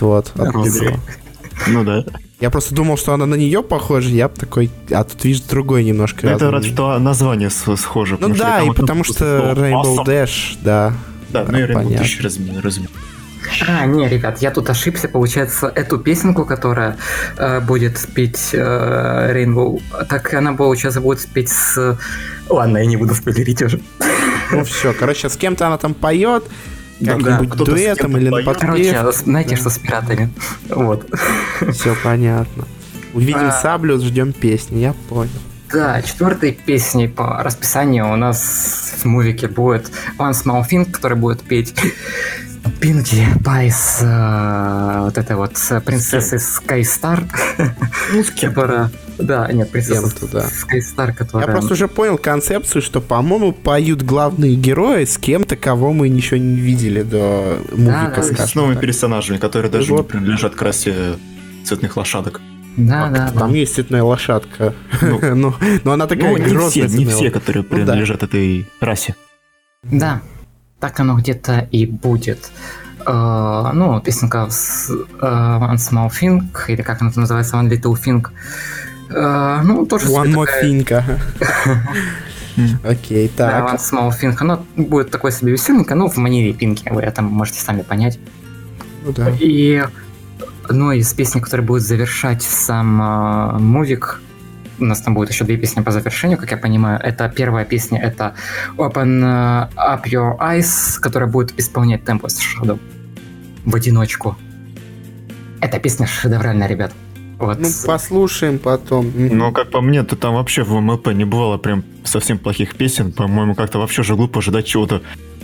Вот-вот. Ну да. Я просто думал, что она на нее похожа, я бы такой... А тут вижу другой немножко. Это раз что название схоже. Ну да, и потому что Rainbow Dash, да. Да, ну и Rainbow. Dash разумею. А, не, ребят, я тут ошибся. Получается, эту песенку, которая э, будет петь э, Rainbow, так она, получается, будет петь с... Ладно, я не буду спойлерить уже. Ну все, короче, с кем-то она там поет, как-нибудь с дуэтом или на подпевке. Короче, знаете, что с пиратами? Вот. Все понятно. Увидим А. саблю, ждем песни, я понял. Да, четвертой песней по расписанию у нас в мувике будет One Small Thing, который будет петь Пинки Пай с э, вот этой вот с принцессой Скайстар, Ну, с кем? которая... Да, нет, принцесса Кем-то, да. Скайстар, Я которая... просто уже понял концепцию, что, по-моему, поют главные герои с кем-то, кого мы ничего не видели до мувика, да, скажем С новыми так. персонажами, которые даже не Вот. принадлежат к расе цветных лошадок. Да, да, да. Там есть цветная лошадка. Ну. Ну, но она такая Ну, не грозная все, не все, которые Ну да. принадлежат этой расе. Да, так оно где-то и будет. Э, ну, песенка с э, One Small Thing, или как она называется, One Little Thing. Э, ну, тоже One more такая-. Окей, Да, One так. Small Thing. Оно будет такой себе веселенько, ну, в манере Пинки, вы это можете сами понять. Ну да. И ну, из песни, которая будет завершать сам э, мувик, у нас там будет еще две песни по завершению, как я понимаю. Это первая песня, это Open э, Up Your Eyes, которая будет исполнять Tempest Shadow в одиночку. Эта песня шедевральная, ребят. Вот. Ну, послушаем потом. Но, как по мне, то там вообще в МЛП не бывало прям совсем плохих песен. По-моему, как-то вообще же глупо ожидать чего-то.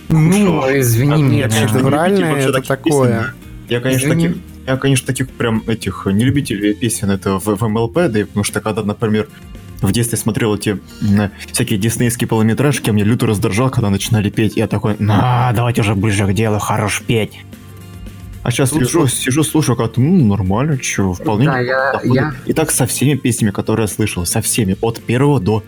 ну, извини А, меня. шедевральное Вообще это такое. песен. Я, конечно, Извини. таких, я, конечно, таких прям этих не любителей песен это в, в МЛП, да и потому что когда, например, в детстве смотрел эти всякие диснейские полуметражки, а мне люто раздражал, когда начинали петь. Я такой, а, давайте уже ближе к делу, хорош петь. А сейчас сижу, же- сижу, слушаю, как ну, нормально, что, вполне Да, я- я- И так со всеми песнями, которые я слышал, со всеми, от первого до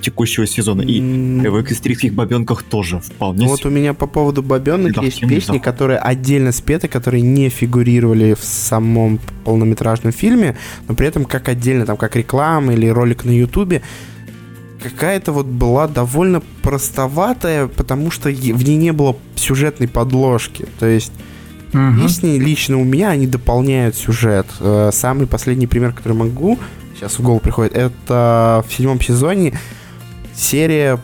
текущего сезона. И в экстрийских бабенках тоже вполне Вот у меня по поводу бабенок Да, есть песни, заходит. которые отдельно спеты, которые не фигурировали в самом полнометражном фильме, но при этом как отдельно, там, как реклама или ролик на Ютубе, какая-то вот была довольно простоватая, потому что в ней не было сюжетной подложки. То есть Мгм. песни лично у меня, они дополняют сюжет. Э, Самый последний пример, который могу, сейчас в голову приходит, это в седьмом сезоне серия,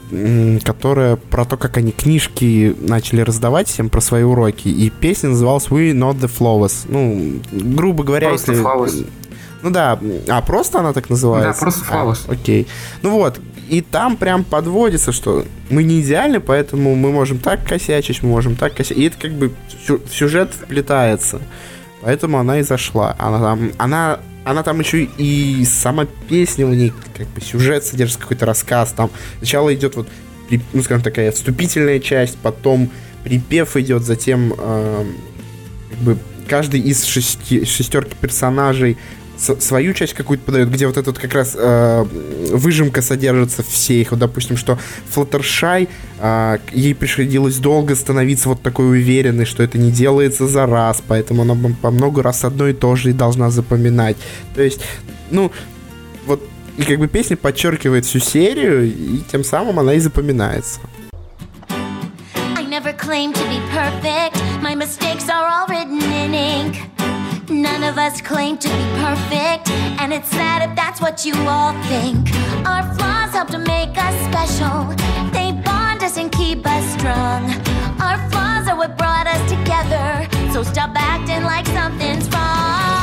которая про то, как они книжки начали раздавать всем про свои уроки. И песня называлась We Not The Flowers. Ну, грубо говоря, Просто если... Flowers. Ну да, а просто она так называется? Да, просто А, Flowers. окей. Ну вот, и там прям подводится, что мы не идеальны, поэтому мы можем так косячить, мы можем так косячить. И это как бы в сюжет вплетается. Поэтому она и зашла. Она, там, она она там еще и сама песня у ней, как бы сюжет содержит какой-то рассказ. Там сначала идет вот, ну, скажем, такая вступительная часть, потом припев идет, затем э, как бы каждый из шести, шестерки персонажей свою часть какую-то подает, где вот этот как раз э, выжимка содержится все их. Вот, допустим, что Флаттершай, э, ей приходилось долго становиться вот такой уверенной, что это не делается за раз, поэтому она по много раз одно и то же и должна запоминать. То есть, ну, вот и как бы песня подчеркивает всю серию, и тем самым она и запоминается. I never claim to be perfect. My mistakes are all written in ink. None of us claim to be perfect, and it's sad if that's what you all think. Our flaws help to make us special. They bond us and keep us strong. Our flaws are what brought us together. So stop acting like something's wrong.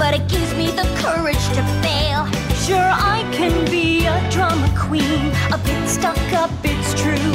But it gives me the courage to fail. Sure, I can be a drama queen, a bit stuck up, it's true.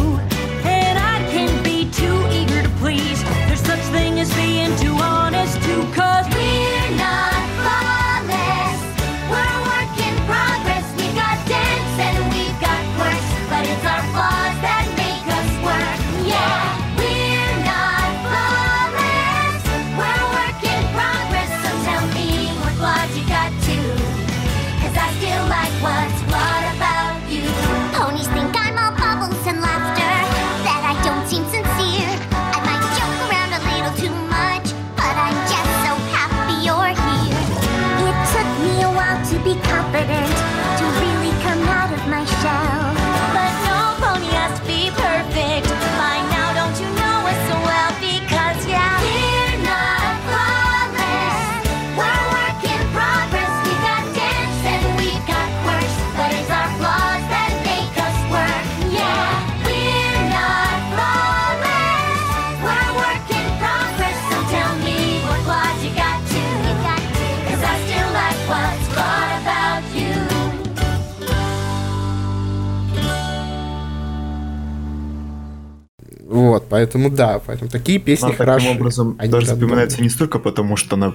Вот, поэтому да, поэтому такие песни Она хороши. таким образом Они даже запоминается не столько потому, что она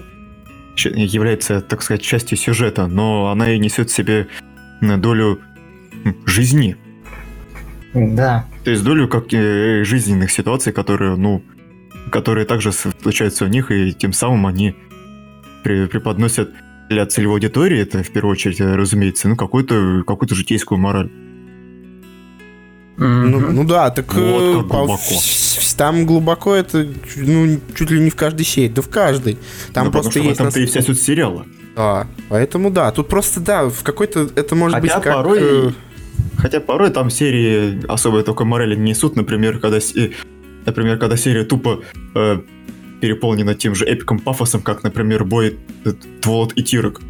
является, так сказать, частью сюжета, но она и несет в себе долю жизни. Да. То есть долю как э, жизненных ситуаций, которые, ну, которые также случаются у них, и тем самым они при- преподносят для целевой аудитории, это в первую очередь, э, разумеется, ну, какую-то какую житейскую мораль. Ну, ну да, так Вот э, глубоко. там глубоко это ну, чуть ли не в каждой серии, да в каждой. Там Ну, просто есть... этом-то и вся суть сериала. Да, поэтому да, тут просто да, в какой-то это может Хотя быть как... порой, э, хотя порой там серии особой такой морали не несут, например, когда, э, например, когда серия тупо э, переполнена тем же эпиком пафосом, как, например, бой Тволот и Тирок.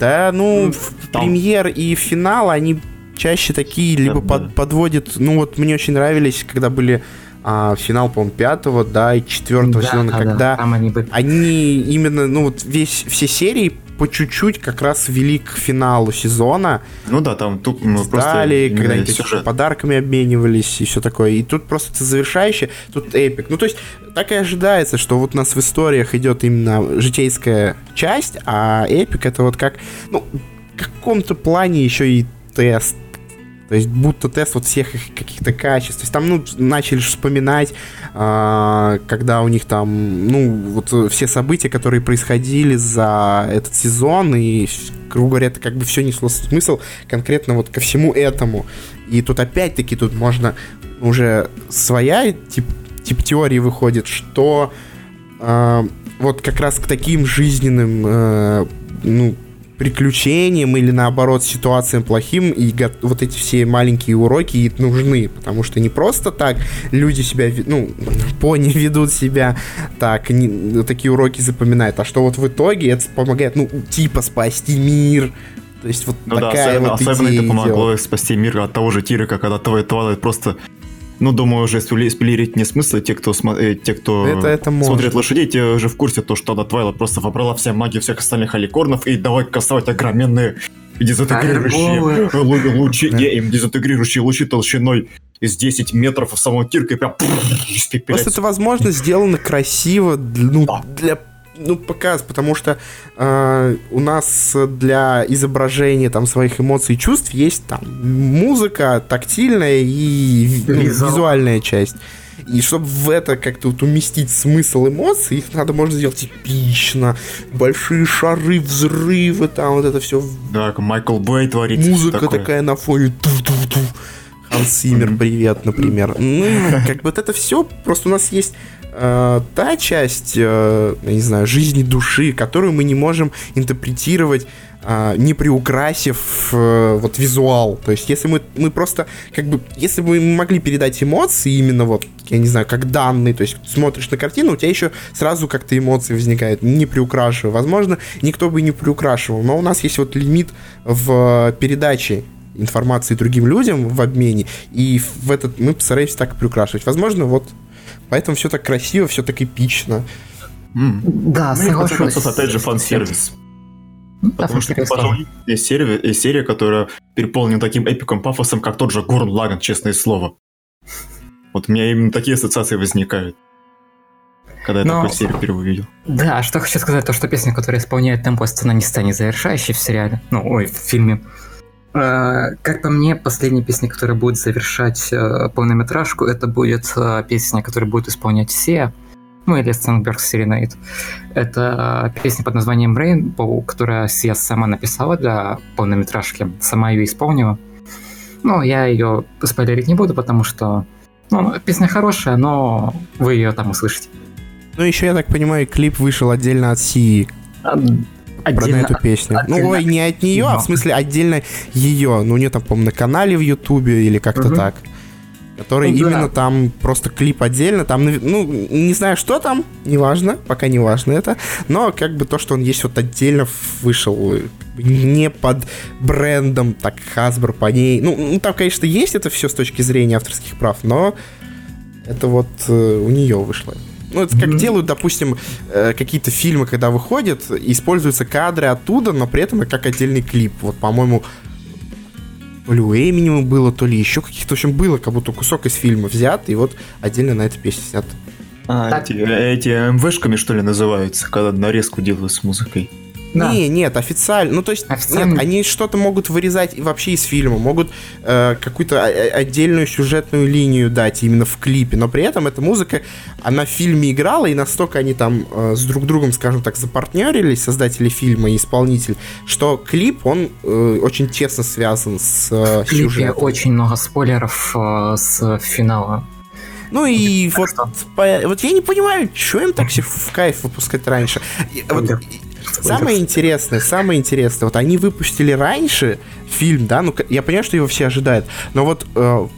Да, ну, Ну, в там- премьер и финал они чаще такие, либо Да, под- да. подводят... Ну вот мне очень нравились, когда были а, финал, по-моему, пятого, да, и четвертого Да, сезона, да, да. когда Там они бы... они именно, ну вот весь, все серии по чуть-чуть как раз вели к финалу сезона. Ну да, там тут ну, просто Стали, именно когда они сюжет. подарками обменивались и все такое. И тут просто это завершающее, тут эпик. Ну, то есть, так и ожидается, что вот у нас в историях идет именно житейская часть, а эпик это вот как, ну, в каком-то плане еще и тест. То есть, будто тест вот всех их каких-то качеств. То есть, там, ну, начали вспоминать, а, когда у них там, ну, вот э, все события, которые происходили за этот сезон, и, грубо говоря, это как бы все несло смысл конкретно вот ко всему этому. И тут опять-таки тут можно уже своя тип, тип теории выходит, что э, вот как раз к таким жизненным, э, ну, приключениям или наоборот ситуациям плохим, и вот эти все маленькие уроки нужны, потому что не просто так люди себя, ну, пони ведут себя так, не- такие уроки запоминают, а что вот в итоге это помогает, ну, типа спасти мир, то есть вот Ну да, такая особенно, вот особенно идея это помогло идет. спасти мир от того же Тирика, когда твой Twilight просто... Ну, думаю, уже спилерить не смысла. Те, кто, смо- э, те, кто Это- это смотрит может. лошадей, те уже в курсе, то, что она Твайла просто вобрала все магии всех остальных аликорнов и давай кастовать огроменные дезинтегрирующие лу- лучи, Да. не, им дезинтегрирующие лучи толщиной из 10 метров в самого Тирка и прям. Просто это, возможно, сделано красиво, ну, для ну, показ, потому что э, у нас для изображения там своих эмоций и чувств есть там музыка тактильная и ну, Визуал. визуальная часть. И чтобы в это как-то вот уместить смысл эмоций, их надо можно сделать эпично. Большие шары, взрывы, там вот это все. Да, как Майкл Бэй творит. Музыка такое. такая на фоне. Ту-ту-ту. Ханс Симмер, привет, например. Ну, как бы вот это все, просто у нас есть э, та часть, э, не знаю, жизни души, которую мы не можем интерпретировать э, не приукрасив э, вот визуал. То есть, если мы, мы просто, как бы, если бы мы могли передать эмоции именно вот, я не знаю, как данные, то есть смотришь на картину, у тебя еще сразу как-то эмоции возникают, не приукрашивая. Возможно, никто бы не приукрашивал, но у нас есть вот лимит в передаче информации другим людям в обмене, и в этот мы постараемся так приукрашивать. Возможно, вот поэтому все так красиво, все так эпично. Да, конце соглашусь. концов, опять же, фан-сервис. Да, Потому что, пожалуй, есть серия, серия, которая переполнена таким эпиком пафосом, как тот же Гурн Лаган, честное слово. Вот у меня именно такие ассоциации возникают. Когда я Но- такую серию впервые увидел. Да, что хочу сказать, то, что песня, которая исполняет темпо, она не станет завершающей в сериале, ну, ой, в фильме. Э, Как по мне, последняя песня, которая будет завершать э, полнометражку, это будет э, песня, которую будет исполнять Сия, ну или Стенберг Serenade. Это песня под названием Rainbow, которая Сия сама написала для полнометражки, сама ее исполнила. Ну, я ее спойлерить не буду, потому что ну, песня хорошая, но вы ее там услышите. Ну, еще, я так понимаю, клип вышел отдельно от Сии А, про Отдельно эту песню. отдельно- Ну, ой, не от нее, а Но. в смысле отдельно ее. Ну, у нее там, по-моему, на канале в Ютубе или как-то Мгм. так. Который Ну, да. именно там просто клип отдельно. Там, нави- ну, не знаю, что там, неважно, пока не важно это. Но как бы то, что он есть вот отдельно вышел, не под брендом, так, Hasbro по ней. Ну, ну, там, конечно, есть это все с точки зрения авторских прав, но это вот э, у нее вышло. Ну, это как делают, допустим, э, какие-то фильмы, когда выходят, используются кадры оттуда, но при этом как отдельный клип. Вот, по-моему, то ли у Эминема было, то ли еще каких-то, в общем, было, как будто кусок из фильма взят, и вот отдельно на этой песне снят. А, Так. эти, эти МВшками, что ли, называются, когда нарезку делают с музыкой. Да. Не, нет, официально. Ну, то есть, Официально? нет, они что-то могут вырезать вообще из фильма, могут э, какую-то о- о- отдельную сюжетную линию дать именно в клипе, но при этом эта музыка, она в фильме играла, и настолько они там э, с друг другом, скажем так, запартнерились, создатели фильма и исполнитель, что клип, он э, очень тесно связан с э, В клипе сюжетом. очень много спойлеров э, с финала. Ну и Так вот, что? по- вот я не понимаю, что им так все в кайф выпускать раньше. И вот Самое интересное, самое интересное, вот они выпустили раньше фильм, да, ну я понимаю, что его все ожидают, но вот э,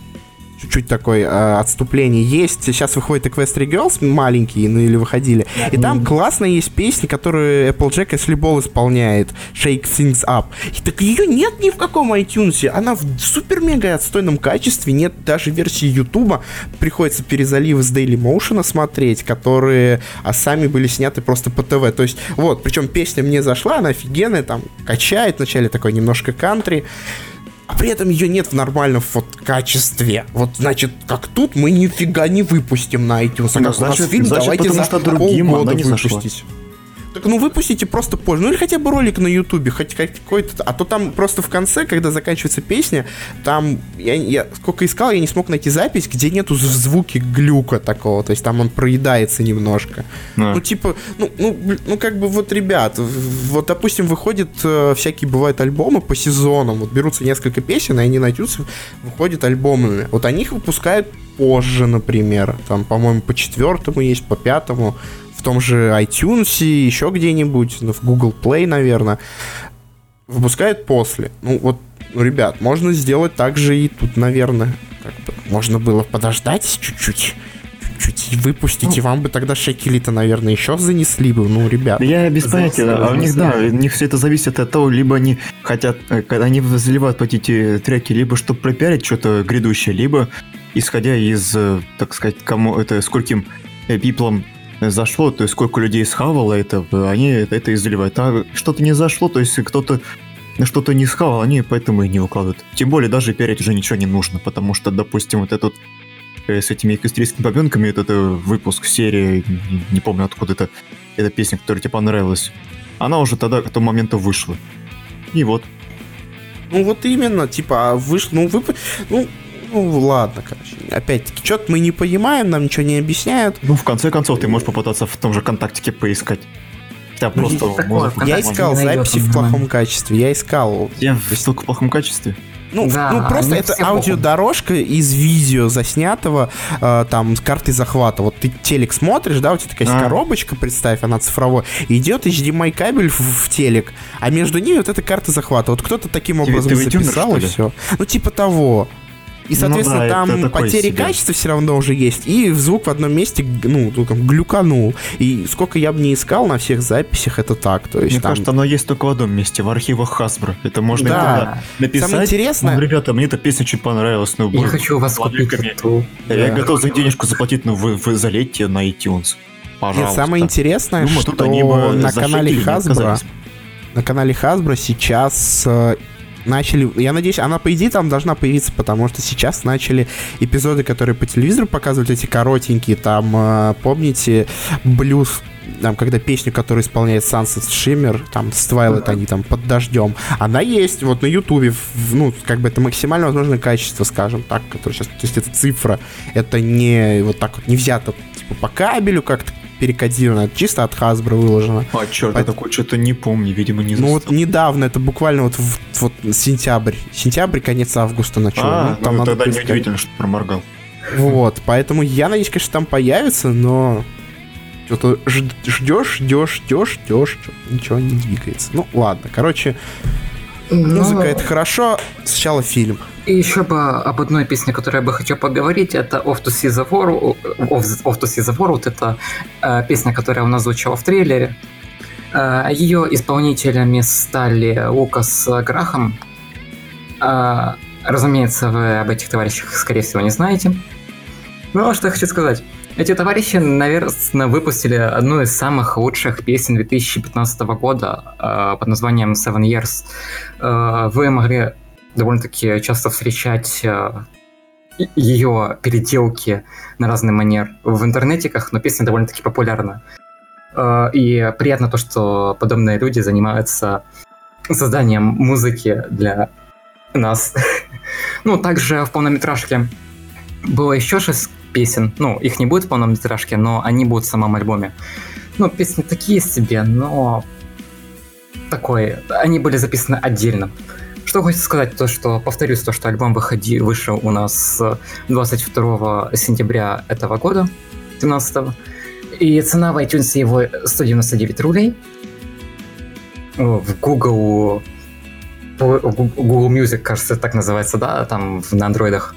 чуть-чуть такое э, отступление есть. Сейчас выходит Equestria Girls маленькие, ну или выходили, и там классно есть песня, которую Applejack Ashley Ball исполняет, Shake Things Up. И так ее нет ни в каком iTunes, она в супер-мега отстойном качестве, нет даже версии Ютуба, приходится перезаливы с Daily Motion смотреть, которые а сами были сняты просто по ТВ. То есть, вот, причем песня мне зашла, она офигенная, там, качает, вначале такой немножко кантри, а при этом ее нет в нормальном вот качестве. Вот, значит, как тут мы нифига не выпустим на iTunes. А Ну, как у нас значит- фильм, значит, давайте потому за что другим полгода выпустить. Так ну выпустите просто позже. Ну или хотя бы ролик на Ютубе, хоть какой-то. А то там просто в конце, когда заканчивается песня, там я, я сколько искал, я не смог найти запись, где нету зв- звуки глюка такого. То есть там он проедается немножко. Да. Ну, типа, ну, ну, ну, как бы вот, ребят, вот, допустим, выходят э, всякие бывают альбомы по сезонам, вот берутся несколько песен, и они на iTunes выходят альбомами. Вот они их выпускают позже, например. Там, по-моему, по четвертому есть, по пятому. В том же iTunes, еще где-нибудь, ну, в Google Play, наверное. выпускает после. Ну вот, ну, ребят, можно сделать так же и тут, наверное. Как бы, можно было подождать чуть-чуть. Чуть-чуть выпустить, и вам бы тогда шекели-то, наверное, еще занесли бы. Ну, ребят. Я без понятия, а у них, да, у них все это зависит от того, либо они хотят, э, когда они заливают под эти треки, либо чтобы пропиарить что-то грядущее, либо исходя из, э, так сказать, кому это, скольким э, пиплам э, зашло, то есть сколько людей схавало это, э, они это, это и заливают. А что-то не зашло, то есть кто-то что-то не схавал, они поэтому и не выкладывают. Тем более даже пиарить уже ничего не нужно, потому что, допустим, вот этот э, с этими эквестрийскими бабенками, этот э, выпуск серии, не, помню откуда это, эта песня, которая тебе понравилась, она уже тогда к тому моменту вышла. И вот. Ну вот именно, типа, а выш... ну вы, ну, ну ладно, короче. Опять-таки, что-то мы не понимаем, нам ничего не объясняют. Ну, в конце концов, ты можешь попытаться в том же контактике поискать. Хотя Ну, просто такое, музыку. Я искал записи в плохом качестве, я искал. Я ссылку в плохом качестве. Ну, Да, ну просто это аудиодорожка из видео заснятого э, там с картой захвата. Вот ты телек смотришь, да, у тебя такая есть А. коробочка, представь, она цифровой, и идет HDMI кабель в, в телек, а между ними вот эта карта захвата. Вот кто-то таким Ты- образом ты видеомер, записал, и все. Ну, типа того. И, Ну соответственно, да, это там потери себе. качества все равно уже есть, и звук в одном месте, ну, ну, там, глюканул. И сколько я бы не искал на всех записях, это так. То есть Мне там... кажется, оно есть только в одном месте, в архивах Hasbro. Это можно Да. написать. Самое интересное- «Ну, ребята, мне эта песня чуть понравилась, но Я хочу вас купить эту. Я Да. готов за денежку заплатить, но вы, вы залейте на iTunes. Нет, Пожалуйста. самое интересное, Думаю, что тут они на канале Hasbro на канале Hasbro сейчас э, начали, я надеюсь, она по идее там должна появиться, потому что сейчас начали эпизоды, которые по телевизору показывают, эти коротенькие, там, э, помните, блюз там, когда песню, которую исполняет Sunset Shimmer, там, с Twilight, они там под дождем, она есть вот на Ютубе, ну, как бы это максимально возможное качество, скажем так, которое сейчас, то есть это цифра, это не вот так вот не взято типа, по кабелю как-то перекодировано, это чисто от Hasbro выложено. А, черт, По- я такой что-то не помню, видимо, не Ну вот недавно, это буквально вот, в- вот сентябрь, сентябрь, конец августа начало. А, ну, там ну тогда поискать. неудивительно, что проморгал. Вот, поэтому я надеюсь, конечно, там появится, но что-то ждешь, ждешь, ждешь, ждешь, ничего не двигается. Ну ладно, короче, музыка Ну, это хорошо, сначала фильм. И еще бы об одной песне, которую я бы хотел поговорить, это Off to See the World. Off to See the World это э, песня, которая у нас звучала в трейлере. Э, ее исполнителями стали Лукас Грахам. Э, разумеется, вы об этих товарищах, скорее всего, не знаете. Ну, а что я хочу сказать. Эти товарищи, наверное, выпустили одну из самых лучших песен 2015 года э, под названием Seven Years. Э, вы могли довольно-таки часто встречать ее переделки на разный манер в интернетиках, но песня довольно-таки популярна. Э, И приятно то, что подобные люди занимаются созданием музыки для нас. Ну, также в полнометражке было еще шесть песен. Ну, их не будет в полнометражке, но они будут в самом альбоме. Ну, песни такие себе, но такой. Они были записаны отдельно. Что хочется сказать, то что, повторюсь, то, что альбом выходи, вышел у нас 22 сентября этого года, 17 И цена в iTunes его 199 рублей. В Google Google Music, кажется, так называется, да, там на андроидах.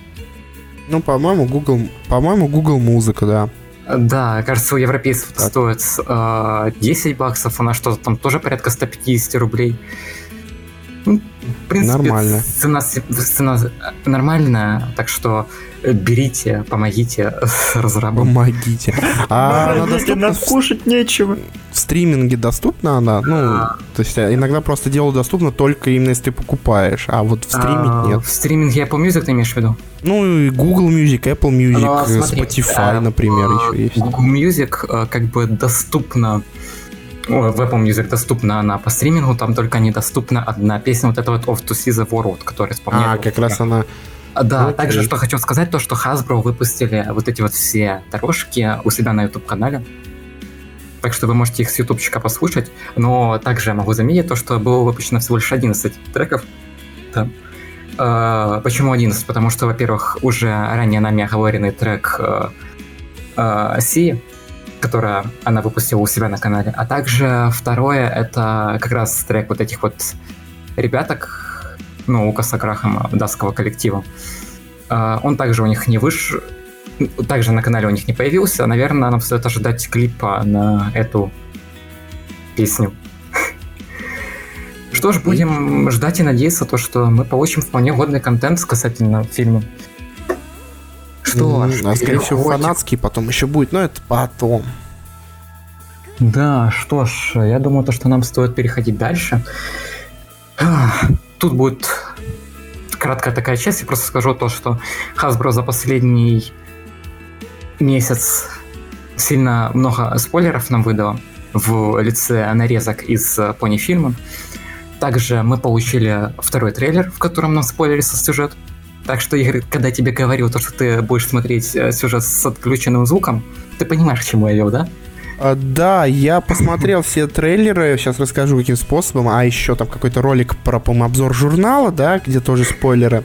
Ну, по-моему, Google, по-моему, Google музыка, да. Да, кажется, у европейцев Так. стоит э, 10 баксов, она что-то там тоже порядка 150 рублей. Ну, в принципе, Нормально. Цена, цена нормальная, так что э, берите, помогите разрабам. Помогите. А она доступна в кушать нечего. в стриминге доступна она? Ну, А. то есть а, иногда просто дело доступно только именно если ты покупаешь, а вот в стриме А, нет. В стриминге Apple Music ты имеешь в виду? Ну, и Google Music, Apple Music, Ну, а э, Spotify, э, например, еще есть. Google Music э, как бы доступна Apple Music доступна она по стримингу, там только недоступна одна песня, вот эта вот Off to See the World, которая исполняет... А, как раз она... А, Да, Окей. также что хочу сказать, то что Hasbro выпустили вот эти вот все дорожки у себя на YouTube-канале. Так что вы можете их с ютубчика послушать. Но также я могу заметить то, что было выпущено всего лишь 11 треков. Да. Э, почему 11? Потому что, во-первых, уже ранее нами оговоренный трек э, э, Си, которая она выпустила у себя на канале. А также второе, это как раз трек вот этих вот ребяток, ну, Лукаса Крахама, датского коллектива. А, Он также у них не вышел, также на канале у них не появился. Наверное, нам стоит ожидать клипа на эту песню. Что ж, будем ждать и надеяться, то, что мы получим вполне годный контент касательно фильма. Что ж, М, А скорее всего фанатский потом еще будет, но это потом. Да, что ж, я думаю, то, что нам стоит переходить дальше. Ах, Тут будет краткая такая часть, я просто скажу то, что Hasbro за последний месяц сильно много спойлеров нам выдала в лице нарезок из э, пони фильма. Также мы получили второй трейлер, в котором нам спойлерится сюжет. Так что, Игорь, когда я тебе говорил, то, что ты будешь смотреть э, сюжет с отключенным звуком, ты понимаешь, к чему я вел, да? А, Да, я посмотрел все трейлеры, сейчас расскажу каким способом, а еще там какой-то ролик про, по обзор журнала, да, где тоже спойлеры.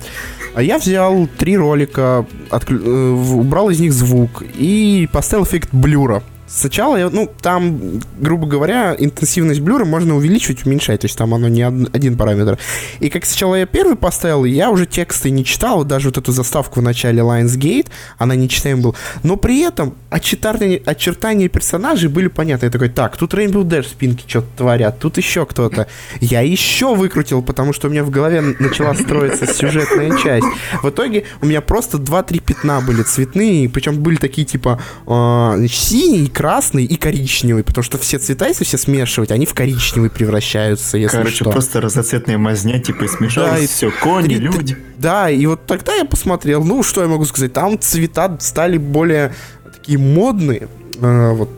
А я взял три ролика, отклю- э, убрал из них звук и поставил эффект блюра. Сначала, я, ну, там, грубо говоря, интенсивность блюра можно увеличивать, уменьшать, то есть там оно не од- один параметр. И как сначала я первый поставил, я уже тексты не читал, даже вот эту заставку в начале Lionsgate, она не читаем был, но при этом очертания, очертания персонажей были понятны. Я такой, так, тут Rainbow Dash в спинке что-то творят, тут еще кто-то. Я еще выкрутил, потому что у меня в голове начала строиться сюжетная часть. В итоге у меня просто 2-3 пятна были цветные, причем были такие типа э, синий, красный и коричневый, потому что все цвета, если все смешивать, они в коричневый превращаются, если Короче, что. просто разноцветная мазня, типа, и Да, смешалось и все, кони, три- люди. Да, и вот тогда я посмотрел, ну, что я могу сказать, там цвета стали более такие модные, э, вот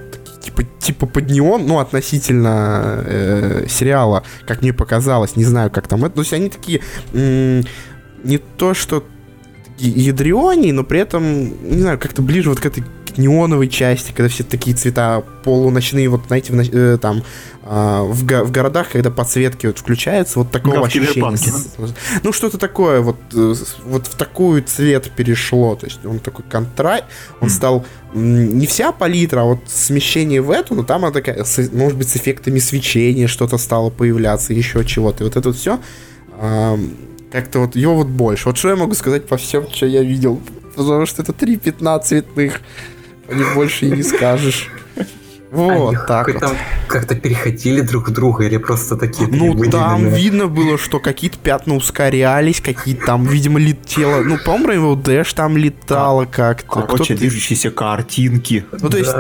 типа, типа под неон, ну, относительно э, сериала, как мне показалось, не знаю, как там это, то есть они такие, м, не то, что ядриони, но при этом, не знаю, как-то ближе вот к этой неоновой части, когда все такие цвета полуночные, вот, знаете, в, э, там, а, в, го- в городах, когда подсветки вот включаются, вот такого в ощущения. Ну, что-то такое, вот, э, вот в такую цвет перешло, то есть он такой контраст, он Мгм. стал не вся палитра, а вот смещение в эту, но там она такая, с- может быть, с эффектами свечения что-то стало появляться, еще чего-то, и вот это все как-то вот его вот больше. Вот что я могу сказать по всем, что я видел, потому что это три пятна цветных, они больше и не скажешь. Вот, Они так вот. там как-то переходили друг в друга или просто такие Ну, там видно было, что какие-то пятна ускорялись, какие-то там, видимо, летело. Ну, по-моему, Rainbow Dash там летало как-то. Короче, Кто-то движущиеся картинки. Ну, то есть,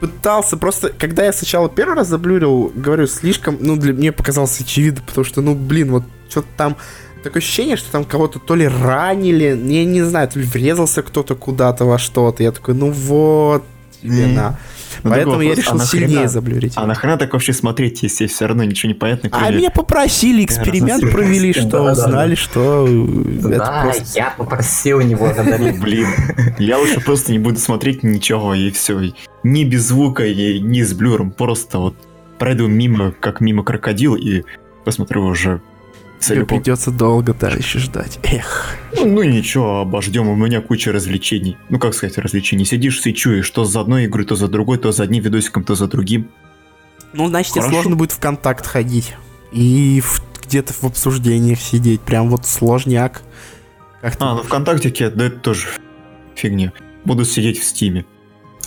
пытался просто, когда я сначала первый раз заблюрил, говорю, слишком, ну, для меня показалось очевидно, потому что, ну, блин, вот что-то там, такое ощущение, что там кого-то то ли ранили, я не знаю, то ли врезался кто-то куда-то во что-то. Я такой, ну вот, тебе М. на. Ну, Поэтому такой я вопрос, решил а нахрена- сильнее заблюрить. А нахрена так вообще смотреть, если все равно ничего не понятно, А кроме... меня попросили, эксперимент разноцветных. провели, что Да, да, да. узнали, что э, это Да, просто... я попросил не благодарить. Блин, я лучше просто не буду смотреть ничего, и все. Ни без звука, и ни с блюром. Просто вот пройду мимо, как мимо крокодил, и посмотрю уже Тебе придется долго, да, еще ждать. Эх. Ну, ну ничего, обождем, у меня куча развлечений. Ну, как сказать, развлечений. Сидишь и чуешь, что за одной игрой, то за другой, то за одним видосиком, то за другим. Ну, значит, тебе сложно будет в контакт ходить. И в- где-то в обсуждениях сидеть. Прям вот сложняк. Как А, ну ВКонтактике, да это тоже фигня. Буду сидеть в стиме.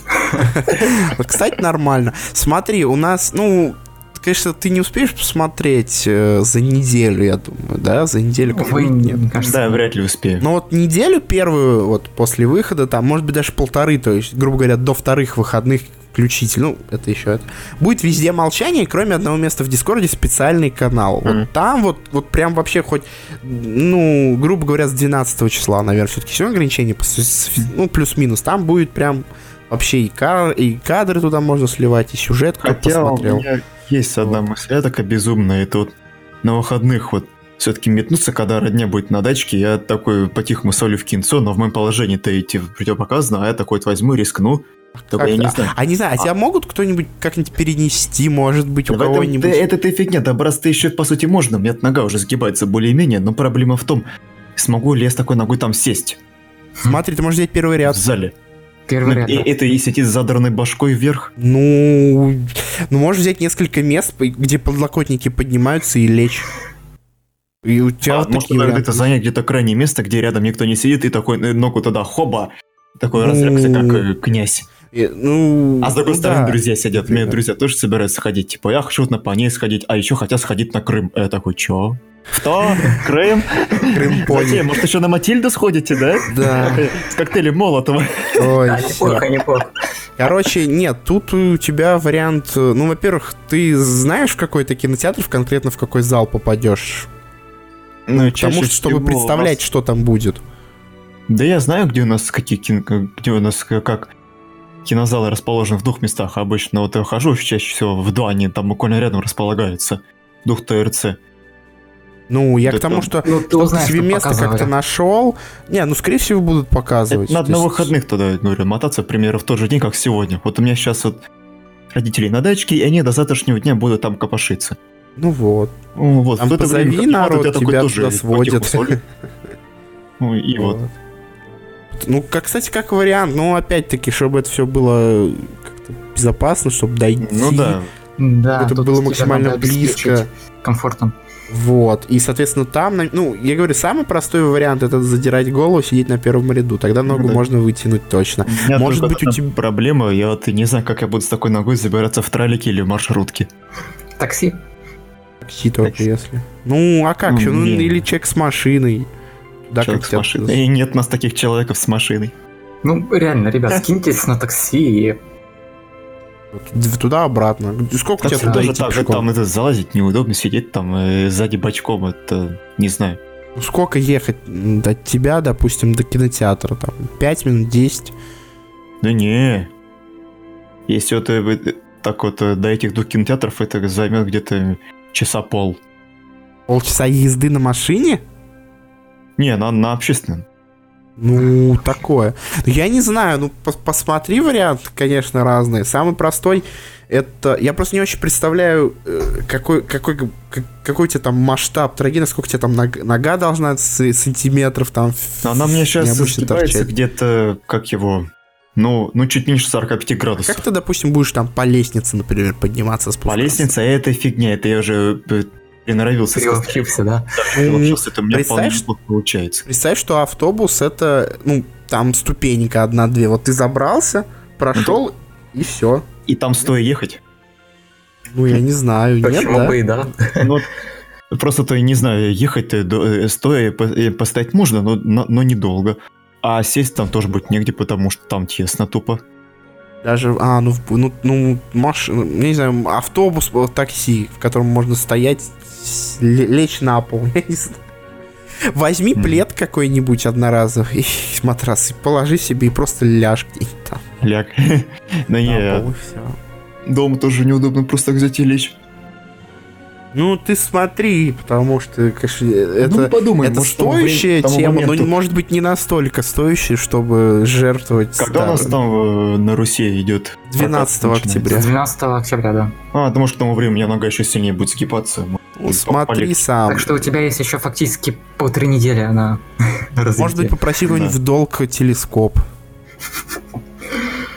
Кстати, нормально. Смотри, у нас, ну, конечно, ты не успеешь посмотреть э, за неделю, я думаю, да? За неделю как Вы, нет. кажется, Да, вряд ли успею. Но вот неделю первую, вот после выхода, там, может быть, даже полторы, то есть, грубо говоря, до вторых выходных включительно, ну, это еще это, будет везде молчание, кроме одного места в Дискорде специальный канал. Мгм. Вот там вот, вот прям вообще хоть, ну, грубо говоря, с 12 числа, наверное, все-таки все ограничения, ну, плюс-минус, там будет прям вообще и, ка- и кадры туда можно сливать, и сюжет, кто Хотя у посмотрел. меня есть одна мысль, я такая безумная, это вот на выходных вот все-таки метнуться, когда родня будет на дачке, я такой по-тихому солю в кинцо, но в моем положении-то идти противопоказано, а я такой вот возьму, рискну. Только я не Как-то- знаю. А не знаю, а тебя могут кто-нибудь как-нибудь перенести, может быть, у В кого-нибудь? да это-то и фигня, добраться еще по сути можно, у меня нога уже сгибается более-менее, но проблема в том, смогу ли я с такой ногой там сесть Смотри, ты можешь взять первый в ряд. зале. первый Ну, ряд. и это и сидит с задранной башкой вверх. Ну, ну, можешь взять несколько мест, где подлокотники поднимаются и лечь. И у тебя А, вот может, такие где-то занять где-то крайнее место, где рядом никто не сидит, и такой э, ногу туда хоба, такой Ну, разрягся, как э, князь. Э, Ну, А с другой ну стороны, да. друзья сидят. У меня Да. друзья тоже собираются ходить. Типа, я хочу на пони сходить, а еще хотят сходить на Крым. Я такой, чё? Что? Крым? Крым пони. Может, еще на Матильду сходите, да? Да. С коктейлем Молотова. Ой, неплохо, неплохо. Короче, нет, тут у тебя вариант... э, Ну, во-первых, ты знаешь, в какой-то кинотеатр, в конкретно в какой зал попадешь? Ну, Потому что, чтобы всего представлять, нас- что там будет. Да я знаю, где у нас какие кино... Где у нас э, как кинозалы расположены в двух местах обычно. Вот я хожу чаще всего в два, они там буквально рядом располагаются. Дух ТРЦ. Ну, я Да к тому, что Ну, ты узнаешь, себе место как-то нашел. Не, ну, скорее всего, будут показывать. Это надо на выходных тогда, говорю, мотаться, к примеру, в тот же день, как сегодня. Вот у меня сейчас вот родители на дачке, и они до завтрашнего дня будут там копошиться. Ну вот. Ну, Вот, Там в это время, позови как народ, я такой тебя тоже туда потиху сводят. Ну, и вот. Ну, как, кстати, как вариант, ну, опять-таки, чтобы это все было как-то безопасно, чтобы дойти. Ну да. Да, Это было максимально близко. Комфортом. Вот. И, соответственно, там, ну, я говорю, самый простой вариант это задирать голову, сидеть на первом ряду. Тогда ногу да. можно вытянуть точно. У меня Может быть, у тебя- проблема, я вот не знаю, как я буду с такой ногой забираться в тралике или в маршрутке. Такси. Такси только Такси. если. Ну, а как Ну, еще? Ну, или человек с машиной. Да, Человек как с машиной. И нет нас таких человеков с машиной. Ну, реально, ребят, скиньтесь на такси и... Туда-обратно. Сколько Так тебе туда идти так пешком? там это залазить неудобно, сидеть там э, сзади бочком, это не знаю. Ну, Сколько ехать от тебя, допустим, до кинотеатра? Там 5 минут, 10? Да не. Если вот э, э, так вот до этих двух кинотеатров, это займет где-то часа пол. Полчаса езды на машине? Не, на, на общественном. Ну, такое. Ну, Я не знаю, ну, пос- посмотри варианты, конечно, разные. Самый простой, это... Я просто не очень представляю, э, какой, какой, как- какой у тебя там масштаб трагедии, сколько у тебя там ног- нога должна с- сантиметров там... Но она мне сейчас торчать. где-то, как его, ну, ну чуть меньше 45 градусов. Как ты, допустим, будешь там по лестнице, например, подниматься, По спускаться? лестнице это фигня, это я уже э, приноровился. сказать. Приучился, да? Приучился, это у меня Представь, вполне получается. Представь, что автобус это, ну, там ступенька одна-две. Вот ты забрался, прошел, и все. И там стоя ехать. Ну, я не знаю, нет, Почему да? бы и да? Ну, вот просто-то, не знаю, ехать-то э, стоя по- постоять можно, но, но, но недолго. А сесть там тоже будет негде, потому что там тесно тупо. Даже, а, ну, ну, ну машина, не знаю, автобус, такси, в котором можно стоять, лечь на пол. я не знаю. Возьми Мгм. плед какой-нибудь одноразовый, матрас, и положи себе и просто ляжь где-нибудь там Ляг. Да не, дома тоже неудобно просто так взять и лечь. Ну, ты смотри, потому что, конечно, это... ну, подумай, это может, стоящая тому тема, но моменту- может быть не настолько стоящая, чтобы жертвовать. Когда у нас да, там э, на Руси идет? 12 прокат начинается? октября. 12 октября, да. А, потому что к тому времени у меня нога еще сильнее будет сгибаться. Ну, смотри полегче. сам. Так что у тебя есть еще фактически полторы недели на развитие. Может быть, попроси Да. в долг телескоп.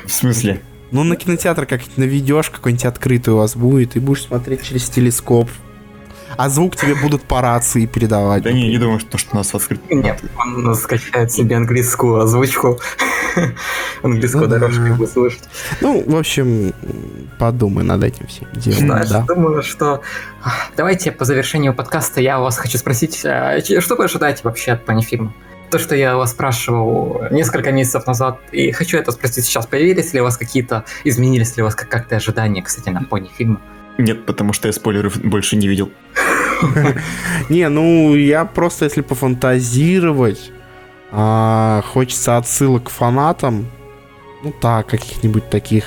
В смысле? Ну, на кинотеатр как-нибудь наведешь, какой-нибудь открытый у вас будет, и будешь смотреть через телескоп. А звук тебе будут по рации передавать. Да не, не думаю, что, нас открыт. Нет, он скачает себе английскую озвучку. Английскую Ну дорожку будет слышать. Ну, в общем, подумай над этим всем делом. Да. думаю, что... ах, Давайте по завершению подкаста я у вас хочу спросить, а, что вы ожидаете вообще от панифильма? То, что я вас спрашивал несколько месяцев назад, и хочу это спросить сейчас, появились ли у вас какие-то, изменились ли у вас как- как-то ожидания, кстати, на пони фильма? Нет, потому что я спойлеров больше не видел. Не, ну, я просто, если пофантазировать, а, хочется отсылок к фанатам, ну так, каких-нибудь таких,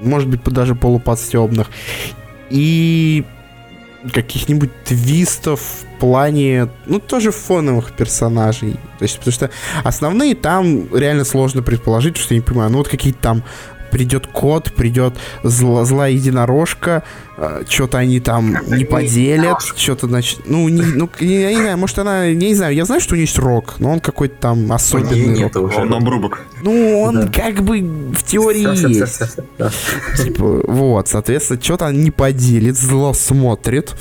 может быть, даже полуподстебных, и каких-нибудь твистов в плане, ну, тоже фоновых персонажей. То есть, потому что основные там реально сложно предположить, что я не понимаю, ну, вот какие-то там придет кот, придет зла- злая единорожка, что-то они там не поделят, что-то, значит, ну, не, ну, я не знаю, может она, я не знаю, я знаю, что у нее есть рок, но он какой-то там особенный рок. Нет уже. Он обрубок. Ну, он Да. как бы в теории всё, есть. всё, всё, да. Типа, вот, соответственно, что-то не поделит, зло смотрит.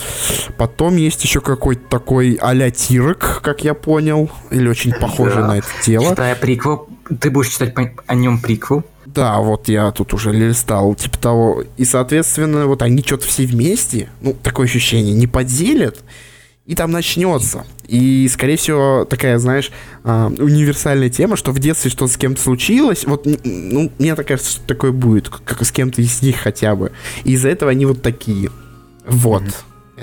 Потом есть еще какой-то такой а-ля Тирок, как я понял, или очень похожий Да. на это тело. Читая приквел, ты будешь читать о нем приквел. Да, вот я тут уже листал, типа того. И, соответственно, вот они что-то все вместе, ну, такое ощущение, не поделят, и там начнется. И, скорее всего, такая, знаешь, а, универсальная тема, что в детстве что с кем-то случилось, вот, ну, мне так кажется, что такое будет, как с кем-то из них хотя бы. И из-за этого они вот такие. Вот.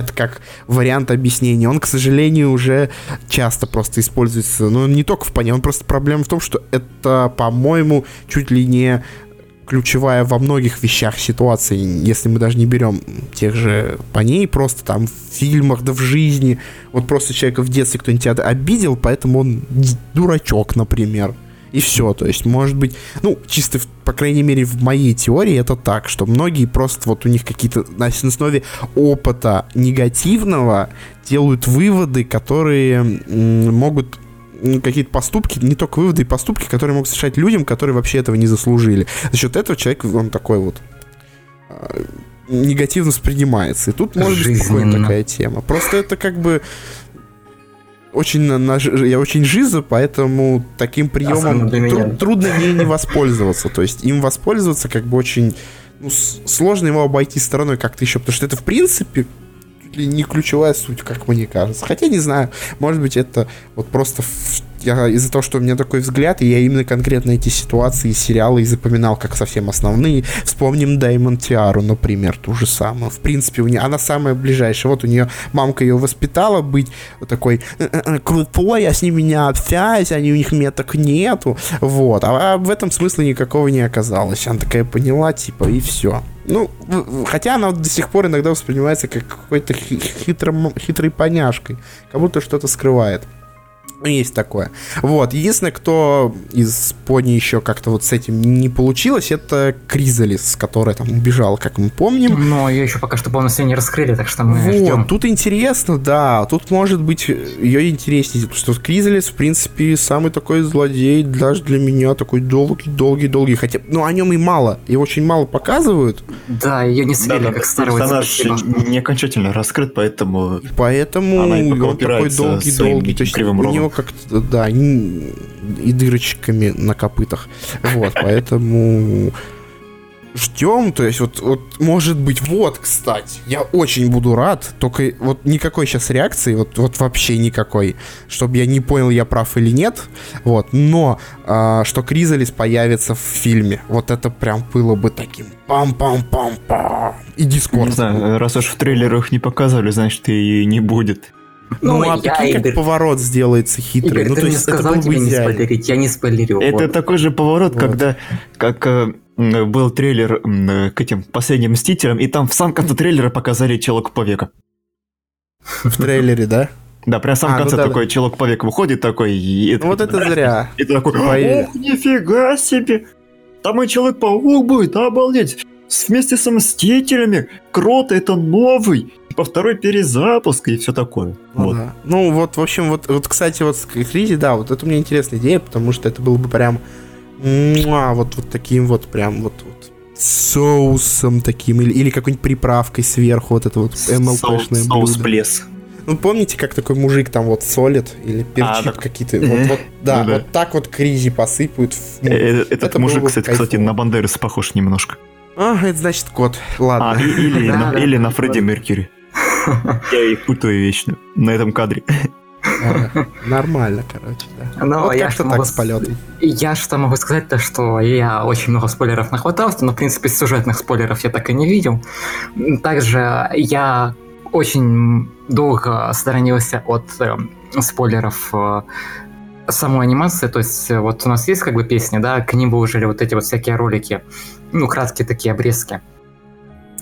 Это как вариант объяснения. Он, к сожалению, уже часто просто используется. Но он не только в пане, он просто проблема в том, что это, по-моему, чуть ли не ключевая во многих вещах ситуации, если мы даже не берем тех же паней, просто там в фильмах, да в жизни. Вот просто человека в детстве кто-нибудь обидел, поэтому он дурачок, например. И все, то есть, может быть, ну, чисто, по крайней мере, в моей теории это так, что многие просто вот у них какие-то на основе опыта негативного делают выводы, которые могут м, какие-то поступки, не только выводы и поступки, которые могут совершать людям, которые вообще этого не заслужили. За счет этого человек, он такой вот а, негативно воспринимается. И тут может быть Жизненно. такая тема. Просто это как бы очень на, я очень жиза, поэтому таким приемом тру- трудно ей не воспользоваться. То есть им воспользоваться как бы очень ну, сложно его обойти стороной как-то еще, потому что это в принципе не ключевая суть, как мне кажется. Хотя не знаю, может быть это вот просто в- я из-за того, что у меня такой взгляд, и я именно конкретно эти ситуации, сериалы и запоминал как совсем основные. Вспомним Даймон Тиару, например, ту же самую. В принципе, у нее, она самая ближайшая. Вот у нее мамка ее воспитала быть такой «Э-э-э, крутой, а с ними не общаюсь, они у них меток нету. Вот. А в этом смысла никакого не оказалось. Она такая поняла, типа, и все. Ну, хотя она до сих пор иногда воспринимается как какой-то хи- хитрым, хитрой поняшкой, как будто что-то скрывает. Ну, Есть такое. Вот. Единственное, кто из пони еще как-то вот с этим не получилось, это Кризалис, которая там убежала, как мы помним. Но ее еще пока что полностью не раскрыли, так что мы Вот, ждем. тут интересно, да, тут может быть ее интереснее, потому что Кризалис, в принципе, самый такой злодей, даже для меня такой долгий-долгий-долгий, хотя, ну, о нем и мало, и очень мало показывают, Да, ее не слили, Да-да, как старого персонаж не окончательно раскрыт, поэтому поэтому Она и пока он такой долгий-долгий, своим то есть кривым рогом. Него как-то, да, и, и дырочками на копытах, вот, поэтому ждем, то есть вот, вот, может быть, вот, кстати, я очень буду рад, только вот никакой сейчас реакции, вот, вот вообще никакой, чтобы я не понял, я прав или нет, вот, но а, что Кризалис появится в фильме, вот это прям было бы таким пам-пам-пам-пам, и Дискорд. не знаю, раз уж в трейлерах не показывали, значит и не будет. Ну, Ну, а я, прикинь, как Игорь- поворот сделается хитрый. Игорь, ну, ты то мне есть это сказал бы тебе не идеально. спойлерить, я не спойлерю. Это вот. такой же поворот, Вот. когда как э, был трейлер э, к этим последним Мстителям, и там в самом конце трейлера показали челок по века. В трейлере, да? Да, прям в самом А, ну конце да, такой челок по веку выходит такой, и... Ну, вот это зря. И ты такой, ох, нифига себе! Там и Человек-паук будет, обалдеть! С- Вместе со Мстителями! Крот это новый! По второй перезапуск и все такое. Ну, Вот. да. Ну, вот, в общем, вот, вот, кстати, вот с Кризи, да, вот это у меня интересная идея, потому что это было бы прям муа, вот, вот таким вот прям вот, вот соусом таким, или, или какой-нибудь приправкой сверху, вот это вот Соус блюдо. плес. Ну, помните, как такой мужик там вот солит или перчит так. какие-то, вот, вот, да, Ну да. вот так вот Кризи посыпают. Э, э, Этот это мужик, кстати, кстати, кайфово. на Бандерас похож немножко. А, это значит кот, А, ладно. и- или, Да, на, да, или на Фредди Меркьюри. Я их путаю вечно на этом кадре. Нормально, короче, да. Ну, вот я что могу с полетом. Я что могу сказать, то что я очень много спойлеров нахватался, но, в принципе, сюжетных спойлеров я так и не видел. Также я очень долго сторонился от эм, спойлеров э, самой анимации, то есть э, вот у нас есть как бы песни, да, к ним выложили вот эти вот всякие ролики, ну, краткие такие обрезки.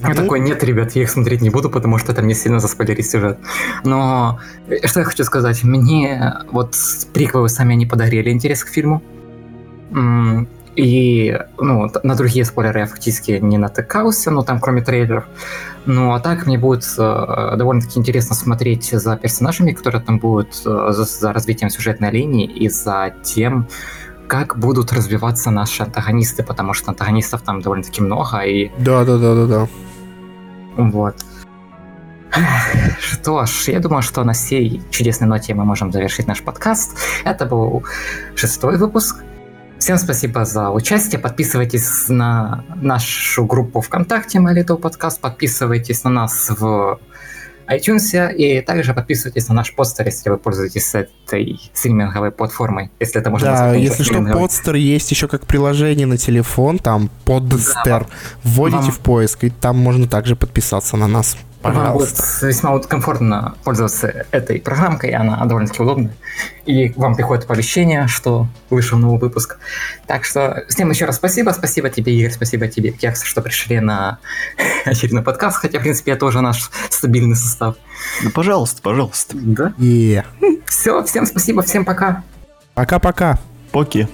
Я Ну. такой, нет, ребят, я их смотреть не буду, потому что это мне сильно заспойлерит сюжет. Но э, что я хочу сказать, мне вот приквелы сами не подарили интерес к фильму. И ну, на другие спойлеры я фактически не натыкался, ну там кроме трейлеров. Ну а так мне будет э, довольно-таки интересно смотреть за персонажами, которые там будут, э, за, за развитием сюжетной линии и за тем, как будут развиваться наши антагонисты, потому что антагонистов там довольно-таки много, и Да, да, да, да, да. Вот. Что ж, я думаю, что на сей чудесной ноте мы можем завершить наш подкаст. Это был шестой выпуск. Всем спасибо за участие. Подписывайтесь на нашу группу ВКонтакте My Little Podcast. Подписывайтесь на нас в iTunes. И также подписывайтесь на наш постер, если вы пользуетесь этой стриминговой платформой. Если это можно Да, если что, подстер есть еще как приложение на телефон, там подстер. Вводите вам- в поиск, и там можно также подписаться на нас. Вам будет Пожалуйста. весьма вот комфортно пользоваться этой программкой, она довольно-таки удобная. И вам приходит оповещение, что вышел новый выпуск. Так что всем еще раз спасибо. Спасибо тебе, Игорь, спасибо тебе, Кекс, что пришли на очередной подкаст. Хотя, в принципе, это уже наш стабильный состав. Ну, пожалуйста, пожалуйста. Да. Е. Все, всем спасибо, всем пока. Пока-пока. Поки.